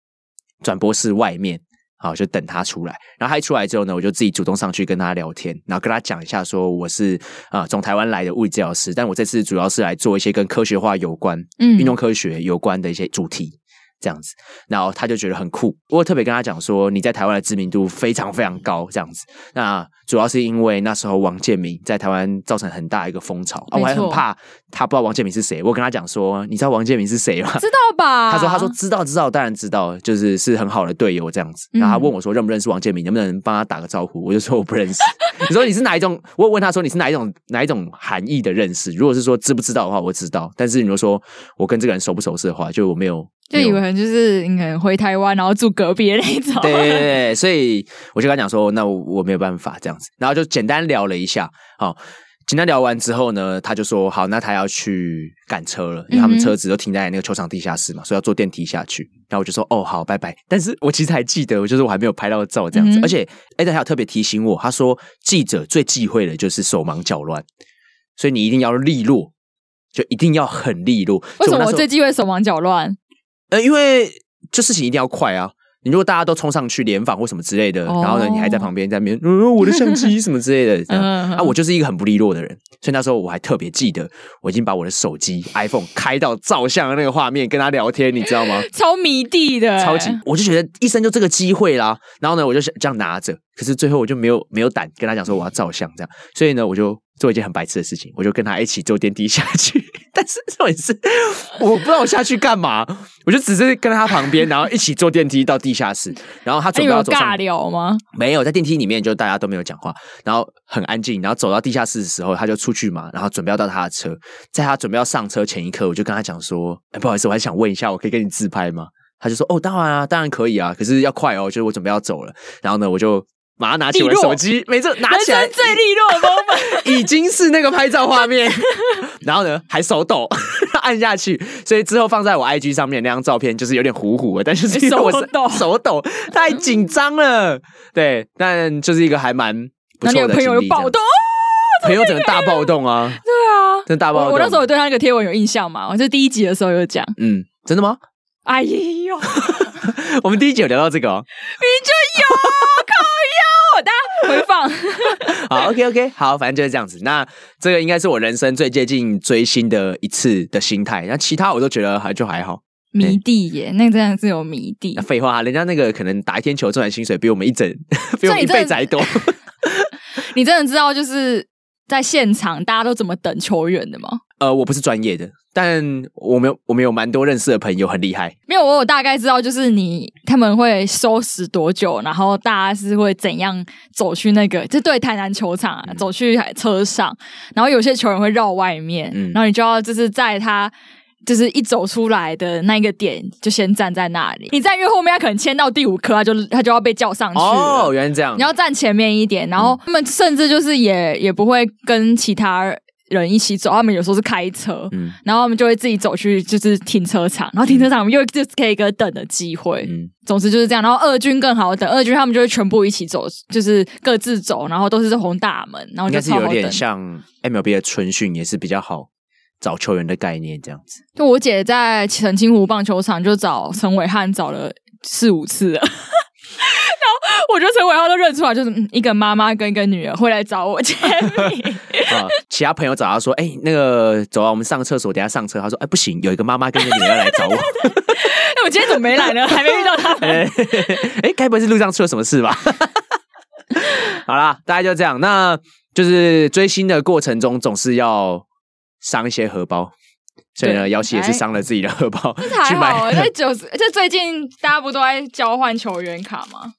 S1: 转播室外面。好，就等他出来。然后他一出来之后呢，我就自己主动上去跟他聊天，然后跟他讲一下，说我是啊从台湾来的物理治疗师，但我这次主要是来做一些跟科学化有关、嗯，运动科学有关的一些主题。这样子，然后他就觉得很酷。我特别跟他讲说，你在台湾的知名度非常非常高。这样子，那主要是因为那时候王建民在台湾造成很大一个风潮啊，我还很怕他不知道王建民是谁。我跟他讲说，你知道王建民是谁吗？[laughs]
S2: 知道吧？
S1: 他说他说知道知道，当然知道，就是是很好的队友这样子。然后他问我说认不认识王建民，能不能帮他打个招呼？我就说我不认识。[laughs] 你说你是哪一种？我问他说你是哪一种哪一种含义的认识？如果是说知不知道的话，我知道。但是你如说我跟这个人熟不熟识的话，就我没有。
S2: 就以为可能就是你可能回台湾，然后住隔壁的那种。
S1: 对对对，所以我就跟他讲说，那我我没有办法这样子，然后就简单聊了一下。好，简单聊完之后呢，他就说好，那他要去赶车了，因为他们车子都停在那个球场地下室嘛，所以要坐电梯下去。然后我就说哦好，拜拜。但是我其实还记得，就是我还没有拍到照这样子。而且 Adam 还有特别提醒我，他说记者最忌讳的就是手忙脚乱，所以你一定要利落，就一定要很利落。
S2: 为什么我最忌讳手忙脚乱？
S1: 呃，因为这事情一定要快啊！你如果大家都冲上去联访或什么之类的，哦、然后呢，你还在旁边在那边，嗯，我的相机什么之类的，[laughs] 这样啊，我就是一个很不利落的人，所以那时候我还特别记得，我已经把我的手机 iPhone 开到照相的那个画面，跟他聊天，你知道吗？
S2: 超迷弟的，
S1: 超级，我就觉得一生就这个机会啦。然后呢，我就这样拿着，可是最后我就没有没有胆跟他讲说我要照相这样，所以呢，我就。做一件很白痴的事情，我就跟他一起坐电梯下去。[laughs] 但是重点是，我不知道我下去干嘛，我就只是跟他旁边，然后一起坐电梯到地下室。然后他准备要走上，
S2: 尬聊吗？
S1: 没有，在电梯里面就大家都没有讲话，然后很安静。然后走到地下室的时候，他就出去嘛，然后准备要到他的车。在他准备要上车前一刻，我就跟他讲说：“哎，不好意思，我还想问一下，我可以跟你自拍吗？”他就说：“哦，当然啊，当然可以啊，可是要快哦，就是我准备要走了。”然后呢，我就。马上拿起我的手机，没错，拿起来
S2: 最利落的 moment，[laughs]
S1: 已经是那个拍照画面，[laughs] 然后呢还手抖 [laughs] 按下去，所以之后放在我 IG 上面那张照片就是有点糊糊的，但是因为我手抖，手抖太紧张了，对，但就是一个还蛮不错的。朋友有暴动，朋友整个大暴动啊，
S2: 对啊，
S1: 真的大暴动。
S2: 我那时候有对他那个贴文有印象嘛，我就第一集的时候有讲，
S1: 嗯，真的吗？
S2: 哎呦，
S1: 我们第一集有聊到这个哦，
S2: 你就有。大家回放 [laughs]
S1: 好，OK OK，好，反正就是这样子。那这个应该是我人生最接近追星的一次的心态。那其他我都觉得还就还好。
S2: 迷弟耶，欸、那个真的是有迷弟。
S1: 废话，人家那个可能打一天球赚的薪水比我们一整，[laughs] 比我们一辈子还多。[laughs]
S2: 你真的知道就是在现场大家都怎么等球员的吗？
S1: 呃，我不是专业的。但我们有我们有蛮多认识的朋友很厉害。
S2: 没有，我有大概知道，就是你他们会收拾多久，然后大家是会怎样走去那个，就对台南球场、啊嗯、走去车上，然后有些球员会绕外面，嗯、然后你就要就是在他就是一走出来的那个点，就先站在那里。你站越后面，他可能签到第五颗，他就他就要被叫上去。
S1: 哦，原来这样。
S2: 你要站前面一点，然后他们甚至就是也也不会跟其他。人一起走，他们有时候是开车，嗯，然后他们就会自己走去，就是停车场，然后停车场我们又就是可以一个等的机会，嗯，总之就是这样。然后二军更好等，二军他们就会全部一起走，就是各自走，然后都是红大门，然后。应该是有点像
S1: MLB 的春训，也是比较好找球员的概念这样子。
S2: 就我姐在澄清湖棒球场就找陈伟汉找了四五次了。我觉得陈伟浩都认出来，就是一个妈妈跟一个女儿会来找我签名。[laughs]
S1: 啊，其他朋友找他说：“哎、欸，那个走啊，我们上个厕所，等下上车。”他说：“哎、欸，不行，有一个妈妈跟一个女儿来找我。”
S2: 那我今天怎么没来呢？还没遇到他们。哎、
S1: 欸，该不会是路上出了什么事吧？[laughs] 好啦，大家就这样。那就是追星的过程中，总是要伤一些荷包。所以呢，姚琪也是伤了自己的荷包。[laughs]
S2: 还好，这九十，[laughs] 这最近大家不都在交换球员卡吗？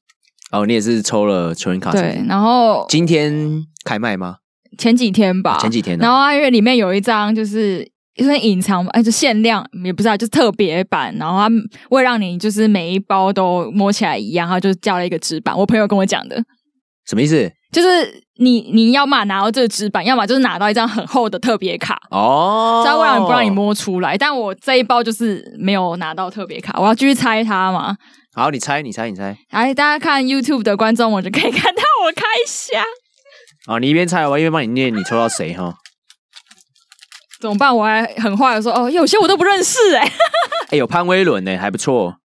S1: 哦，你也是抽了球员卡？
S2: 对，然后
S1: 今天开卖吗？
S2: 前几天吧，
S1: 前几天。
S2: 然后啊，因为里面有一张就是因为隐藏，哎，就限量，也不知道，就是特别版。然后他为了让你就是每一包都摸起来一样，他就叫了一个纸板。我朋友跟我讲的，
S1: 什么意思？
S2: 就是。你你要嘛拿到这个纸板，要么就是拿到一张很厚的特别卡哦，这样为了不让你摸出来。但我这一包就是没有拿到特别卡，我要继续猜它嘛。
S1: 好，你猜，你猜，你猜。
S2: 来，大家看 YouTube 的观众，我就可以看到我开箱。
S1: 啊，你一边猜我一边帮你念，你抽到谁哈？
S2: 怎么办？我还很坏的说哦，有些我都不认识哎、欸。
S1: 哎、欸，有潘威伦呢，还不
S2: 错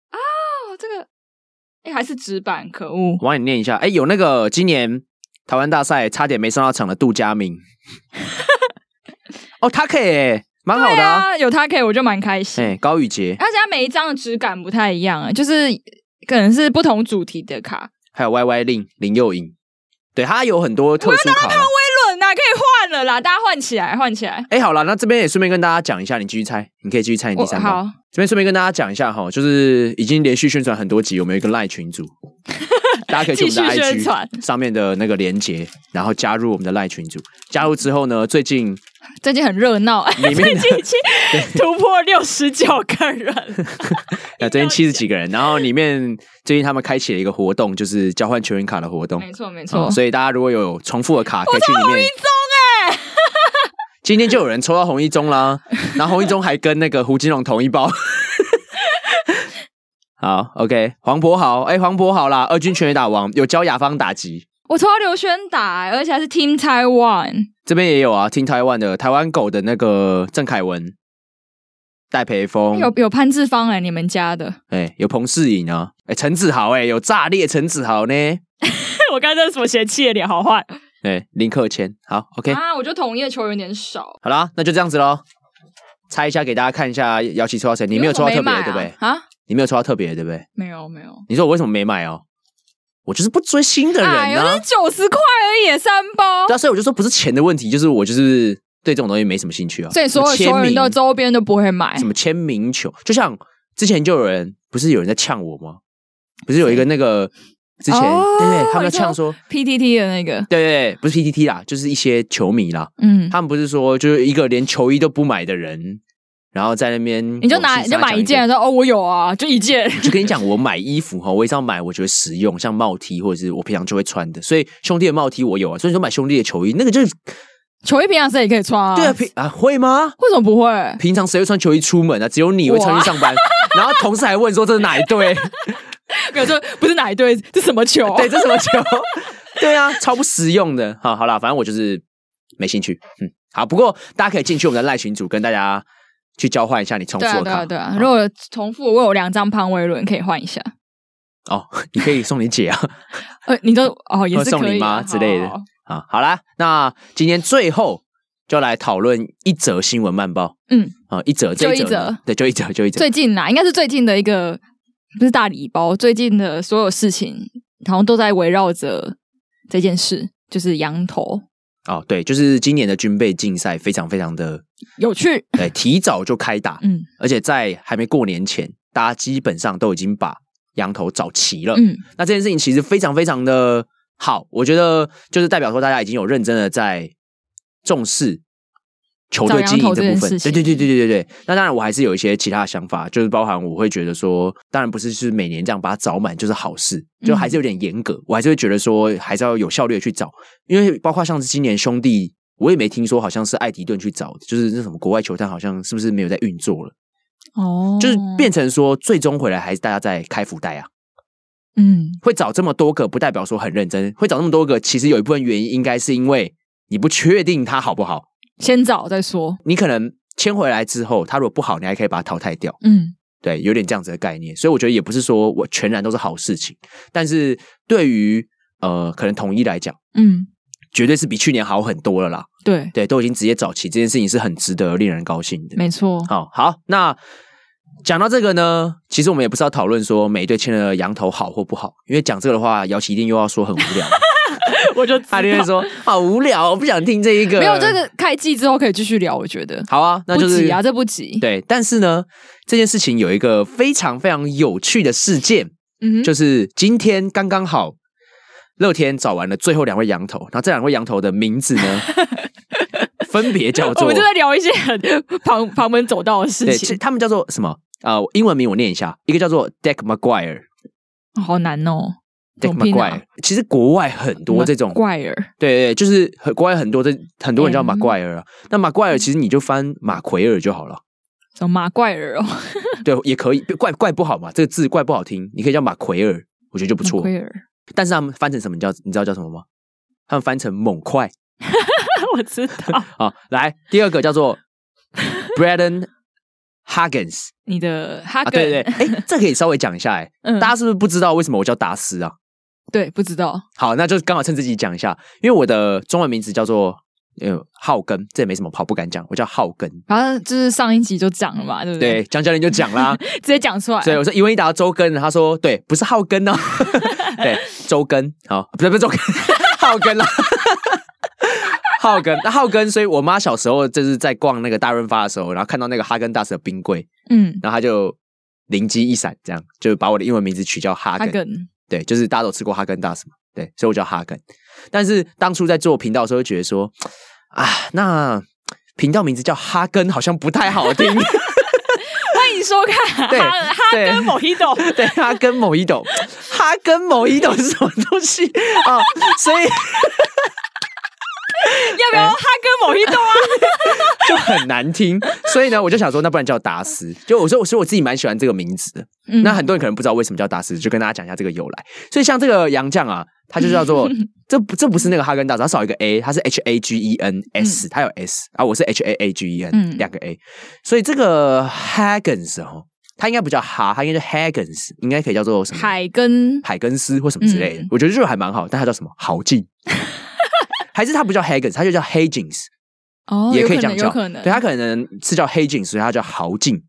S2: 哎、欸，还是纸板，可恶！
S1: 我帮你念一下。哎、欸，有那个今年台湾大赛差点没上到场的杜佳明。[laughs] 哦，他可以，蛮好的啊，
S2: 啊有他可以，我就蛮开心。
S1: 高宇杰，
S2: 而且他每一张的质感不太一样，就是可能是不同主题的卡。
S1: 还有 Y Y 令林佑颖，对他有很多特殊卡。
S2: 那可以换了啦，大家换起来，换起来。
S1: 哎、欸，好了，那这边也顺便跟大家讲一下，你继续猜，你可以继续猜你第三包。好，这边顺便跟大家讲一下哈，就是已经连续宣传很多集，我们有一个赖群组，[laughs] 大家可以去我们的 IG 上面的那个连接，然后加入我们的赖群组。加入之后呢，最近
S2: 最近很热闹，[laughs] 最近已经突破六十九个人，[laughs]
S1: 那最近七十几个人，然后里面最近他们开启了一个活动，就是交换球员卡的活动，
S2: 没错没错、
S1: 嗯。所以大家如果有重复的卡，可以去里面。今天就有人抽到洪一中啦，[laughs] 然后洪一中还跟那个胡金龙同一包。[laughs] 好，OK，黄柏豪，哎、欸，黄柏豪啦，二军全垒打王，有教雅芳打击。
S2: 我抽到刘轩打，而且还是 Team Taiwan。
S1: 这边也有啊，Team Taiwan 的台湾狗的那个郑凯文、戴培峰，
S2: 有有潘志芳哎、欸，你们家的，
S1: 哎、欸，有彭世颖啊，哎、欸，陈子豪哎、欸，有炸裂陈子豪呢。[laughs]
S2: 我刚才什么嫌弃的脸，好坏。
S1: 哎，林克谦，好，OK
S2: 啊，我就统一的球员有点少。
S1: 好啦，那就这样子喽。猜一下，给大家看一下，姚琪抽到谁？你没有抽到特别的，对不对？
S2: 啊？
S1: 你没有抽到特别的，对不对？
S2: 没有，没有。
S1: 你说我为什么没买哦？我就是不追星的人啊。
S2: 有九十块而已，三包。
S1: 对啊，所以我就说不是钱的问题，就是我就是对这种东西没什么兴趣啊。
S2: 所以所有球员的周边都不会买。
S1: 什么签名球？就像之前就有人，不是有人在呛我吗？不是有一个那个。之前、哦、对对，他们呛说
S2: PTT 的那个，
S1: 对对，不是 PTT 啦，就是一些球迷啦。
S2: 嗯，
S1: 他们不是说就是一个连球衣都不买的人，然后在那边
S2: 你就拿你就买一件，说哦我有啊，就一件。[laughs]
S1: 就跟你讲，我买衣服哈，我也是要买我觉得实用，像帽 T 或者是我平常就会穿的。所以兄弟的帽 T 我有啊，所以说买兄弟的球衣，那个就是
S2: 球衣平常谁也可以穿啊。
S1: 对啊，平啊会吗？
S2: 为什么不会？
S1: 平常谁会穿球衣出门啊？只有你会穿去上班，[laughs] 然后同事还问说这是哪一队？[laughs]
S2: 没有说不是哪一队，这什么球？
S1: 对，这什么球？[laughs] 对啊，超不实用的。好，好啦，反正我就是没兴趣。嗯，好，不过大家可以进去我们的赖群组，跟大家去交换一下你重复的卡。
S2: 对啊，对啊。对啊，如果重复，我有两张潘威伦可以换一下。
S1: 哦，[laughs] 你可以送你姐啊。
S2: 呃，你都哦也是
S1: 送你妈之类的。啊，好，啦，那今天最后就来讨论一则新闻慢报。
S2: 嗯，
S1: 啊，一则，这一则，
S2: 就一则，
S1: 对，就一则，就一则。
S2: 最近呐，应该是最近的一个。不是大礼包，最近的所有事情好像都在围绕着这件事，就是羊头。
S1: 哦，对，就是今年的军备竞赛非常非常的
S2: 有趣，
S1: 对，提早就开打，
S2: 嗯，
S1: 而且在还没过年前，大家基本上都已经把羊头找齐了，
S2: 嗯，
S1: 那这件事情其实非常非常的好，我觉得就是代表说大家已经有认真的在重视。球队经营这部分，对对对对对对对。那当然，我还是有一些其他的想法，就是包含我会觉得说，当然不是是每年这样把它找满就是好事，就还是有点严格。我还是会觉得说，还是要有效率的去找，因为包括像是今年兄弟，我也没听说好像是艾迪顿去找的，就是那什么国外球探好像是不是没有在运作了？
S2: 哦，
S1: 就是变成说最终回来还是大家在开福袋啊。
S2: 嗯，
S1: 会找这么多个，不代表说很认真。会找那么多个，其实有一部分原因应该是因为你不确定他好不好。
S2: 先找再说，
S1: 你可能签回来之后，他如果不好，你还可以把它淘汰掉。
S2: 嗯，
S1: 对，有点这样子的概念，所以我觉得也不是说我全然都是好事情，但是对于呃，可能统一来讲，
S2: 嗯，
S1: 绝对是比去年好很多了啦。
S2: 对
S1: 对，都已经直接找齐这件事情是很值得令人高兴的。
S2: 没错。
S1: 好，好，那讲到这个呢，其实我们也不是要讨论说每一队签的羊头好或不好，因为讲这个的话，姚琪一定又要说很无聊。[laughs]
S2: 我就
S1: 他就会说好无聊，我不想听这一个。
S2: 没有这个开季之后可以继续聊，我觉得
S1: 好啊，那就是
S2: 不急啊，这不急。
S1: 对，但是呢，这件事情有一个非常非常有趣的事件，
S2: 嗯，
S1: 就是今天刚刚好乐天找完了最后两位羊头，然后这两位羊头的名字呢，[laughs] 分别叫做，
S2: 我们就在聊一些很旁旁门左道的事情。
S1: 他们叫做什么？呃，英文名我念一下，一个叫做 Deck McGuire，
S2: 好难哦。
S1: McGuire，其实国外很多这种
S2: McGuire，
S1: 对对，就是国外很多这很多人叫 McGuire 啊。那 McGuire 其实你就翻马奎尔就好了。
S2: 什么马怪尔哦？[laughs]
S1: 对，也可以，怪怪不好嘛，这个字怪不好听，你可以叫马奎尔，我觉得就不错。
S2: 奎尔，
S1: 但是他们翻成什么叫你知道叫什么吗？他们翻成猛快。[laughs]
S2: 我知道。[laughs]
S1: 好，来第二个叫做 Braden Huggins。
S2: 你的哈根、
S1: 啊、对对对，哎，这可以稍微讲一下哎，嗯、大家是不是不知道为什么我叫达斯啊？
S2: 对，不知道。[laughs]
S1: 好，那就刚好趁自己讲一下，因为我的中文名字叫做呃浩根，这也没什么好不敢讲，我叫浩根。
S2: 然后就是上一集就讲了嘛，对不对？
S1: 对，江教练就讲啦，[laughs]
S2: 直接讲出来。
S1: 对，我说伊文一答周根，他说对，不是浩根哦，[laughs] 对，周根，好，不是不是周根，浩根啦。浩根，那浩根，所以我妈小时候就是在逛那个大润发的时候，然后看到那个哈根达斯的冰柜，嗯，然后她就灵机一闪，这样就把我的英文名字取叫哈根，哈根对，就是大家都吃过哈根达斯嘛，对，所以我叫哈根。但是当初在做频道的时候，就觉得说啊，那频道名字叫哈根好像不太好听。[laughs]
S2: 欢迎收看对哈哈根某一斗，
S1: 对哈根某一斗，哈根某一斗是什么东西啊？所以。[laughs]
S2: 要不要哈根某一栋啊？[laughs]
S1: 就很难听，所以呢，我就想说，那不然叫达斯。就我说，我说我自己蛮喜欢这个名字的。嗯、那很多人可能不知道为什么叫达斯，就跟大家讲一下这个由来。所以像这个杨绛啊，他就叫做 [laughs] 这不这不是那个哈根达斯，他少一个 A，他是 H A G E N S，他有 S 啊，我是 H A A G E N，两个 A。所以这个 Hagens 哦，他应该不叫哈，他应该叫 Hagens，应该可以叫做什么？
S2: 海根、
S1: 海根斯或什么之类的。嗯、我觉得这个还蛮好，但他叫什么？豪劲。还是他不叫 Haggins，他就叫 Hagins，哦，也可以这样叫，可能对他可能是叫 Hagins，所以他叫豪进，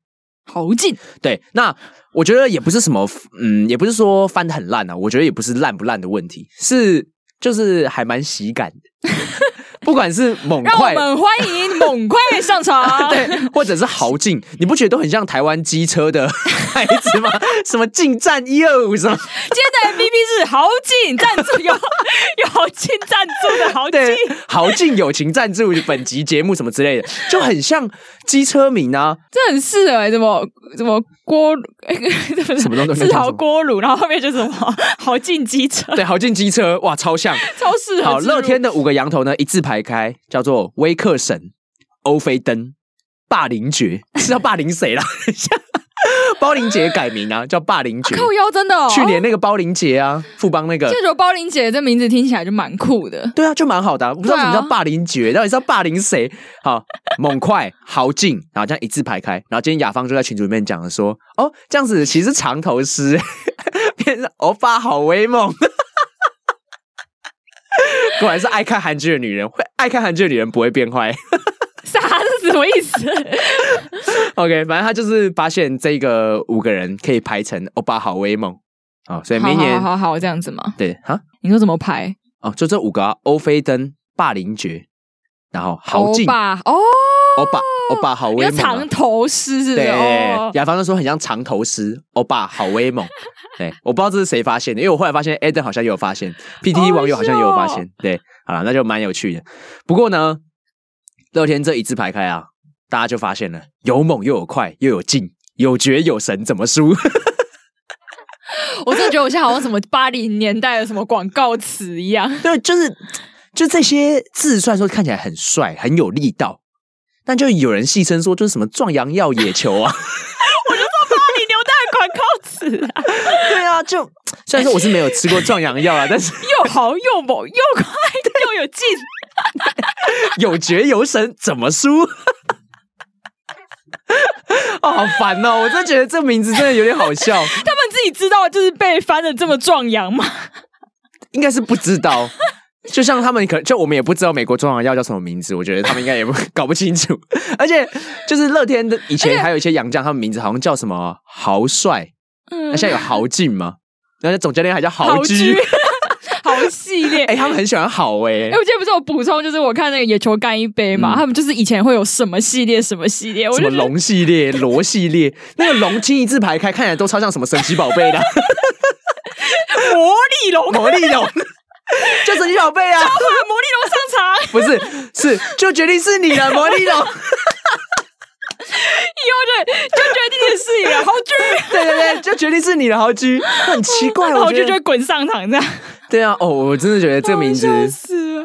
S2: 豪进。
S1: 对，那我觉得也不是什么，嗯，也不是说翻的很烂啊，我觉得也不是烂不烂的问题，是就是还蛮喜感的。[laughs] 不管是猛快，
S2: 让我们欢迎猛快上场，[laughs]
S1: 对，或者是豪进，你不觉得都很像台湾机车的孩子吗？[laughs] 什么进站一二五什么？
S2: 今天的 MVP 是豪进赞助，有有豪进赞助的豪进，
S1: 豪进友情赞助本集节目什么之类的，就很像机车名啊，
S2: 这很适合什么什么锅，[laughs]
S1: 什么东西？
S2: 自豪锅炉，然后后面就是什么 [laughs] 豪进机车，
S1: 对，豪进机车，哇，超像，[laughs]
S2: 超适合。
S1: 好，乐天的五个羊头呢，一字排。开叫做威克神、欧菲登、霸凌爵，是要霸凌谁啦？[laughs] 包林杰改名啊，叫霸凌爵。
S2: 靠腰真的哦，
S1: 去年那个包林杰啊，富邦那个。
S2: 这种包林杰这名字听起来就蛮酷的。
S1: 对啊，就蛮好的啊。不知道什么叫霸凌爵，到底是要霸凌谁？好，猛快、豪劲，然后这样一字排开。然后今天雅芳就在群组里面讲了说，哦，这样子其实长头诗 [laughs] 变成欧巴好威猛。[laughs] 果然是爱看韩剧的女人，会爱看韩剧的女人不会变坏。
S2: 啥是什么意思？[laughs]
S1: OK，反正他就是发现这个五个人可以排成欧巴好威猛啊，所以明年
S2: 好好好，好这样子吗？
S1: 对哈，
S2: 你说怎么排？
S1: 哦，就这五个啊，欧菲登、霸凌爵，然后豪劲
S2: 哦。
S1: 欧巴，欧巴好威猛，
S2: 长头诗是
S1: 对，雅芳就说很像长头诗，欧巴好威猛。对，我不知道这是谁发现的，因为我后来发现 Eden 好像也有发现，PTT 网友好像也有发现。对，好了，那就蛮有趣的。不过呢，乐天这一字排开啊，大家就发现了，有猛又有快又有劲，有绝有神，怎么输？[laughs]
S2: 我真的觉得我现在好像什么八零年代的什么广告词一样。[laughs]
S1: 对，就是就这些字，虽然说看起来很帅，很有力道。但就有人戏称说，就是什么壮阳药野球啊，[laughs]
S2: 我就说八零年代广告词啊，
S1: 对啊，就虽然说我是没有吃过壮阳药啊，但是
S2: 又好又猛又快又有劲，[laughs]
S1: 有绝有神，怎么输？[laughs] 哦，好烦哦！我真的觉得这名字真的有点好笑。[laughs]
S2: 他们自己知道就是被翻的这么壮阳吗？
S1: 应该是不知道。就像他们可就我们也不知道美国壮阳药叫什么名字，我觉得他们应该也不搞不清楚。而且就是乐天的以前还有一些洋将，他们名字好像叫什么豪帅，嗯，那现在有豪进吗？然后总教练还叫豪居，
S2: 豪系列。[laughs]
S1: 哎、欸，他们很喜欢好哎、欸。
S2: 哎、欸，我今天不是有补充，就是我看那个野球干一杯嘛，嗯、他们就是以前会有什么系列什么系列，
S1: 什么龙系列、[laughs] 罗系列，那个龙清一字排开，看起来都超像什么神奇宝贝的，
S2: 魔力龙，
S1: 魔力龙。[laughs] 就神奇宝贝啊！
S2: 召唤魔力龙上场，
S1: 不是，是就决定是你了，魔力龙。
S2: 以后就，就决定是你了，[laughs] 豪居。
S1: 对对对，就决定是你了，豪居。很奇怪，[laughs]
S2: 豪居就会滚上场这样。
S1: 对啊，哦，我真的觉得这个名字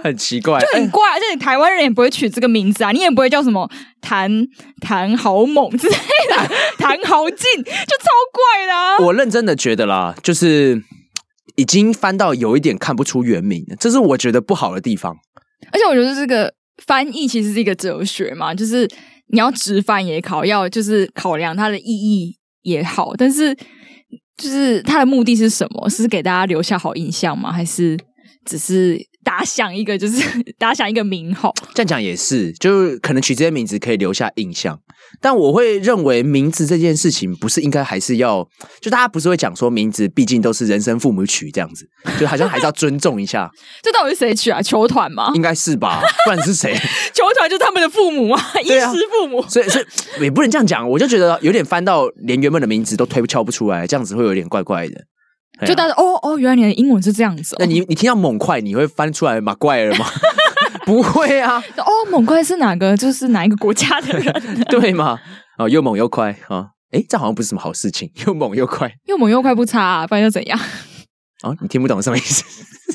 S1: 很奇怪，
S2: 就很怪。而且你台湾人也不会取这个名字啊，你也不会叫什么谭谭豪猛 [laughs] 之类的，谭豪进就超怪的。
S1: 我认真的觉得啦，就是。已经翻到有一点看不出原名了，这是我觉得不好的地方。
S2: 而且我觉得这个翻译其实是一个哲学嘛，就是你要直翻也考，要就是考量它的意义也好，但是就是它的目的是什么？是给大家留下好印象吗？还是只是？打响一个就是 [laughs] 打响一个名号，
S1: 这样讲也是，就是可能取这些名字可以留下印象，但我会认为名字这件事情不是应该还是要，就大家不是会讲说名字毕竟都是人生父母取这样子，[laughs] 就好像还是要尊重一下。
S2: 这到底是谁取啊？球团吗？
S1: 应该是吧，不然是谁？
S2: 球团就是他们的父母啊，衣食父母。
S1: 所以所以也不能这样讲，我就觉得有点翻到连原本的名字都推敲不出来，这样子会有点怪怪的。
S2: 就大家哦哦，原来你的英文是这样子。哦。
S1: 那你你听到猛快，你会翻出来马怪尔吗？[laughs] 不会啊。
S2: 哦，猛快是哪个？就是哪一个国家的人？[laughs]
S1: 对吗？哦，又猛又快啊！哎，这好像不是什么好事情。[laughs] 又猛又快，
S2: 又猛又快不差啊，不然又怎样？
S1: 哦，你听不懂什么意思？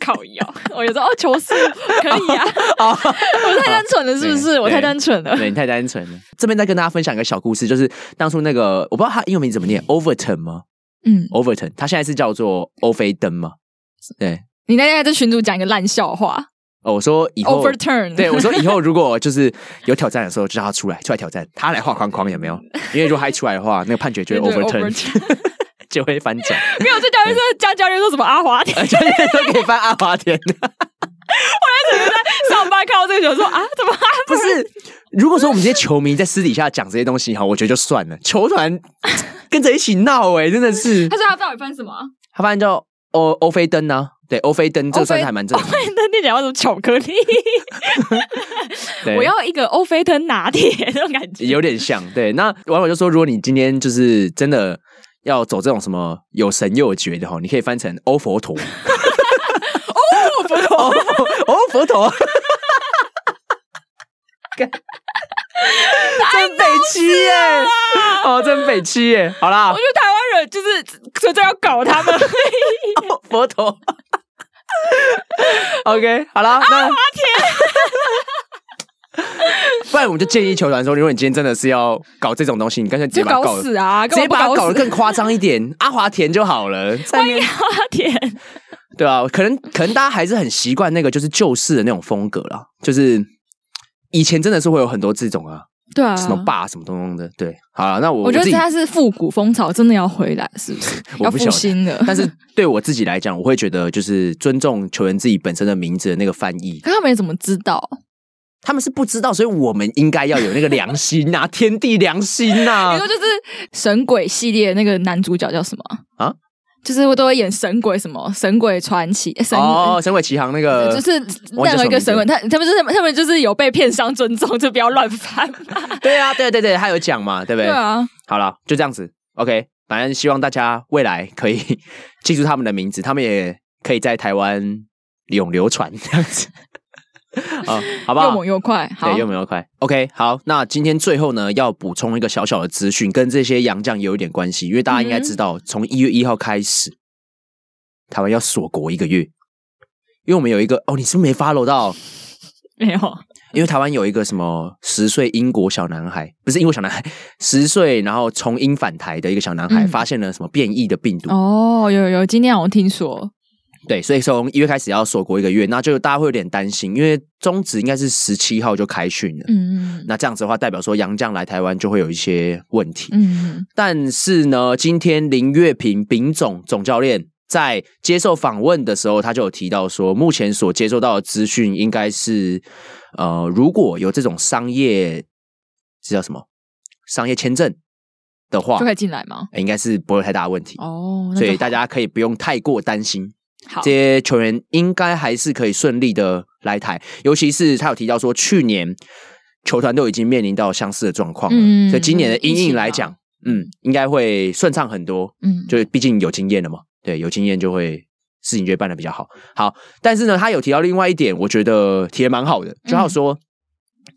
S2: 靠腰，我有时候哦，求是可以啊。哦，我太单纯了，是不是？我太单纯了。
S1: 对，你太单纯了。这边再跟大家分享一个小故事，就是当初那个我不知道他英文名怎么念，Overton 吗？
S2: 嗯
S1: ，Overton，他现在是叫做欧菲登嘛？对，
S2: 你那天在群主讲一个烂笑话
S1: 哦，我说以后
S2: ，Overturn，
S1: 对我说以后如果就是有挑战的时候，就让他出来，出来挑战，他来画框框有没有？因为如果他一出来的话，那个判决就会 Overturn，[laughs] 就会翻转。
S2: 没有，这教练说教教练说什么阿华田，[laughs]
S1: 教练说可以翻阿华田。[laughs]
S2: 我还在上班看到这个，就说啊，怎么
S1: 不是？如果说我们这些球迷在私底下讲这些东西哈，我觉得就算了。球团跟着一起闹，哎，真的是。[laughs]
S2: 他说他到底翻什么？
S1: 他翻叫欧欧菲登呢？对，欧菲登，这算是还蛮正。欧
S2: 菲登你讲什么巧克力？[laughs] 我要一个欧菲登拿铁那种感觉，
S1: 有点像。对，那网友就说，如果你今天就是真的要走这种什么有神又有绝的哈，你可以翻成欧佛陀。[laughs]
S2: 欧佛陀，
S1: 欧佛陀。[laughs] 真北七耶！哦，真北七耶！好啦，
S2: 我觉得台湾人就是真的要搞他们。
S1: 佛陀，[laughs] OK，好啦，那
S2: 阿华田。[laughs]
S1: 不然我们就建议球团说，如果你今天真的是要搞这种东西，你干脆直接把它搞
S2: 死啊！
S1: 直接把它搞得更夸张一点，阿华田就好了。
S2: 欢迎阿华田。
S1: 对啊，可能可能大家还是很习惯那个就是旧式的那种风格啦，就是。以前真的是会有很多这种啊，
S2: 对啊，
S1: 什么霸什么东东的，对，好了，那我
S2: 我觉得它是复古风潮，真的要回来，是不是？[laughs] 要复兴的。[laughs]
S1: 但是对我自己来讲，我会觉得就是尊重球员自己本身的名字的那个翻译。
S2: 可他们也怎么知道？
S1: 他们是不知道，所以我们应该要有那个良心呐、啊，[laughs] 天地良心呐、啊。
S2: 你说就是神鬼系列那个男主角叫什么啊？就是我都会演神鬼什么神鬼传奇神
S1: 哦神鬼奇航那个
S2: 就是任何一个神鬼他他们就是他们就是有被片商尊重就不要乱翻 [laughs]
S1: 对啊对对对他有讲嘛对不对？
S2: 对啊。
S1: 好了就这样子。OK 反正希望大家未来可以 [laughs] 记住他们的名字他们也可以在台湾永流传这样子。啊，[laughs] 好不好？
S2: 又猛又快，好，
S1: 对，又猛又快。OK，好，那今天最后呢，要补充一个小小的资讯，跟这些洋将有一点关系，因为大家应该知道，从一月一号开始，台湾要锁国一个月，因为我们有一个哦，你是不是没 follow 到？
S2: 没有，
S1: 因为台湾有一个什么十岁英国小男孩，不是英国小男孩，[laughs] 十岁然后从英返台的一个小男孩，嗯、发现了什么变异的病毒？
S2: 哦，有有，今天我听说。
S1: 对，所以从一月开始要锁国一个月，那就大家会有点担心，因为中职应该是十七号就开训了。嗯嗯。那这样子的话，代表说杨将来台湾就会有一些问题。嗯嗯。但是呢，今天林月平丙总总教练在接受访问的时候，他就有提到说，目前所接收到的资讯应该是，呃，如果有这种商业，这叫什么？商业签证的话，
S2: 就可以进来吗？
S1: 应该是不会太大的问题。哦。所以大家可以不用太过担心。
S2: 好。
S1: 这些球员应该还是可以顺利的来台，尤其是他有提到说，去年球团都已经面临到相似的状况了，嗯、所以今年的阴影来讲，嗯，应该会顺畅很多，嗯，就是毕竟有经验了嘛，对，有经验就会事情就会办得比较好。好，但是呢，他有提到另外一点，我觉得提的蛮好的，就好说，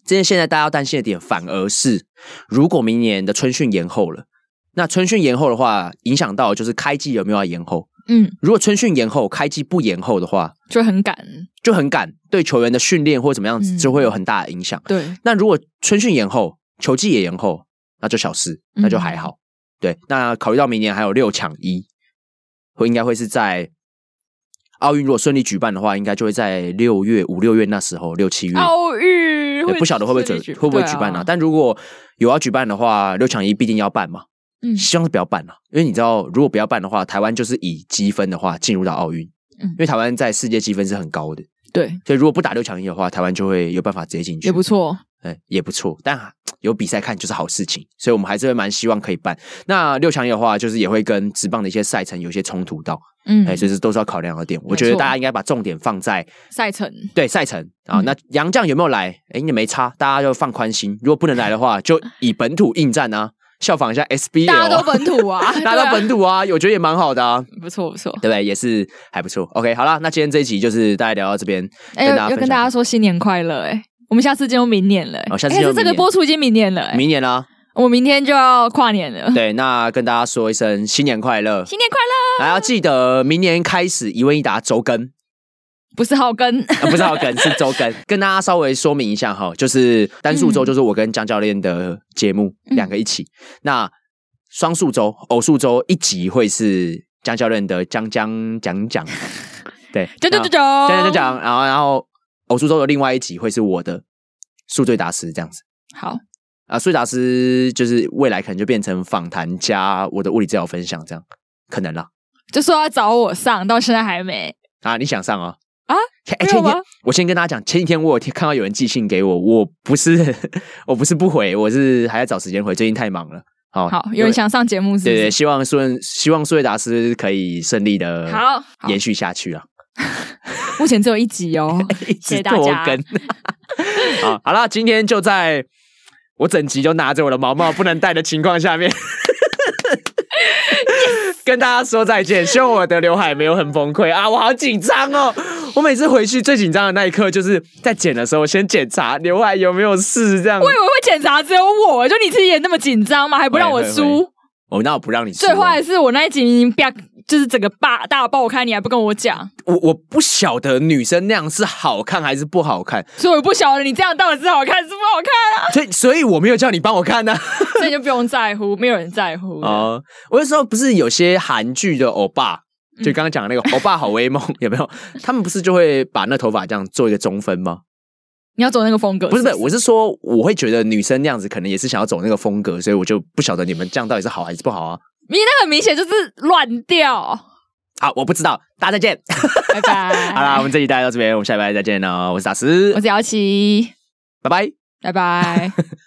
S1: 这、嗯、现在大家要担心的点，反而是如果明年的春训延后了，那春训延后的话，影响到就是开季有没有要延后？
S2: 嗯，
S1: 如果春训延后，开季不延后的话，
S2: 就很赶，
S1: 就很赶，对球员的训练或怎么样子，就会有很大的影响。
S2: 嗯、对，
S1: 那如果春训延后，球季也延后，那就小事，那就还好。嗯、对，那考虑到明年还有六抢一，会应该会是在奥运如果顺利举办的话，应该就会在六月五六月那时候六七月
S2: 奥运，
S1: 不晓得会不会准会不会举办呢、啊？但如果有要举办的话，六抢一必定要办嘛。嗯，希望是不要办了，因为你知道，如果不要办的话，台湾就是以积分的话进入到奥运。嗯，因为台湾在世界积分是很高的。对，所以如果不打六强一的话，台湾就会有办法直接进去。
S2: 也不错，
S1: 哎，也不错。但有比赛看就是好事情，所以我们还是会蛮希望可以办。那六强一的话，就是也会跟职棒的一些赛程有一些冲突到，嗯，哎，所以这都是要考量的点。我觉得大家应该把重点放在
S2: 赛程，
S1: 对赛程啊。那杨将有没有来？哎，也没差，大家就放宽心。如果不能来的话，就以本土应战啊，效仿一下 SBL，
S2: 大家都本土 [laughs] 啊，
S1: 大家都本土啊，我觉得也蛮好的啊，
S2: 不错不错，
S1: 对不对？也是还不错。OK，好了，那今天这一集就是大家聊到这边，
S2: 哎，要跟大家说新年快乐，哎。我们下次就明年了，欸，哦，下次就这个播出已经明年了，欸，
S1: 明年啊，
S2: 我明天就要跨年了。
S1: 对，那跟大家说一声新年快乐，
S2: 新年快乐！
S1: 还要记得明年开始一问一答周更，
S2: 不是浩根，
S1: 呃，[laughs] 不是浩根，是周根。[laughs] 跟大家稍微说明一下哈，就是单数周就是我跟江教练的节目两、嗯、个一起，那双数周、偶数周一集会是江教练的江江讲讲，[laughs] 对，
S2: 讲讲讲讲讲
S1: 讲讲，然后然后。偶数周的另外一集会是我的宿醉达师这样子。
S2: 好
S1: 啊，宿醉达师就是未来可能就变成访谈加我的物理治疗分享这样，可能啦。
S2: 就说要找我上，到现在还没
S1: 啊？你想上哦？
S2: 啊？
S1: 前几天我先跟大家讲，前几天我有看到有人寄信给我，我不是 [laughs] 我不是不回，我是还在找时间回，最近太忙了。好，
S2: 好，有人想上节目是？
S1: 对对，希望顺希望宿醉达斯可以顺利的
S2: 好
S1: 延续下去啊。
S2: 目前只有一集哦，[laughs] 谢谢大家。[laughs]
S1: 好，好了，今天就在我整集就拿着我的毛毛不能戴的情况下面，跟大家说再见。希望我的刘海没有很崩溃啊！我好紧张哦，[laughs] 我每次回去最紧张的那一刻就是在剪的时候，先检查刘海有没有事。这样，
S2: 我以为会检查只有我，就你自己也那么紧张吗？还不让我输？
S1: 哦，那我不让你输。
S2: 最坏的是我那一集就是整个大大爆开，你还不跟我讲？
S1: 我我不晓得女生那样是好看还是不好看，
S2: 所以我不晓得你这样到底是好看还是不好看啊。
S1: 所以所以我没有叫你帮我看呢、啊，[laughs]
S2: 所以就不用在乎，没有人在乎
S1: 哦。我那时候不是有些韩剧的欧巴，就刚刚讲的那个欧巴好威猛，[laughs] 有没有？他们不是就会把那头发这样做一个中分吗？
S2: 你要走那个风格是不是？
S1: 不是，我是说我会觉得女生那样子可能也是想要走那个风格，所以我就不晓得你们这样到底是好还是不好啊。
S2: 你那很明显就是乱掉。
S1: 好，我不知道，大家再见，
S2: 拜拜。[laughs]
S1: 好啦，我们这集带到这边，我们下礼拜再见哦。我是达斯，
S2: 我是姚琪，
S1: 拜拜，
S2: 拜拜。[laughs]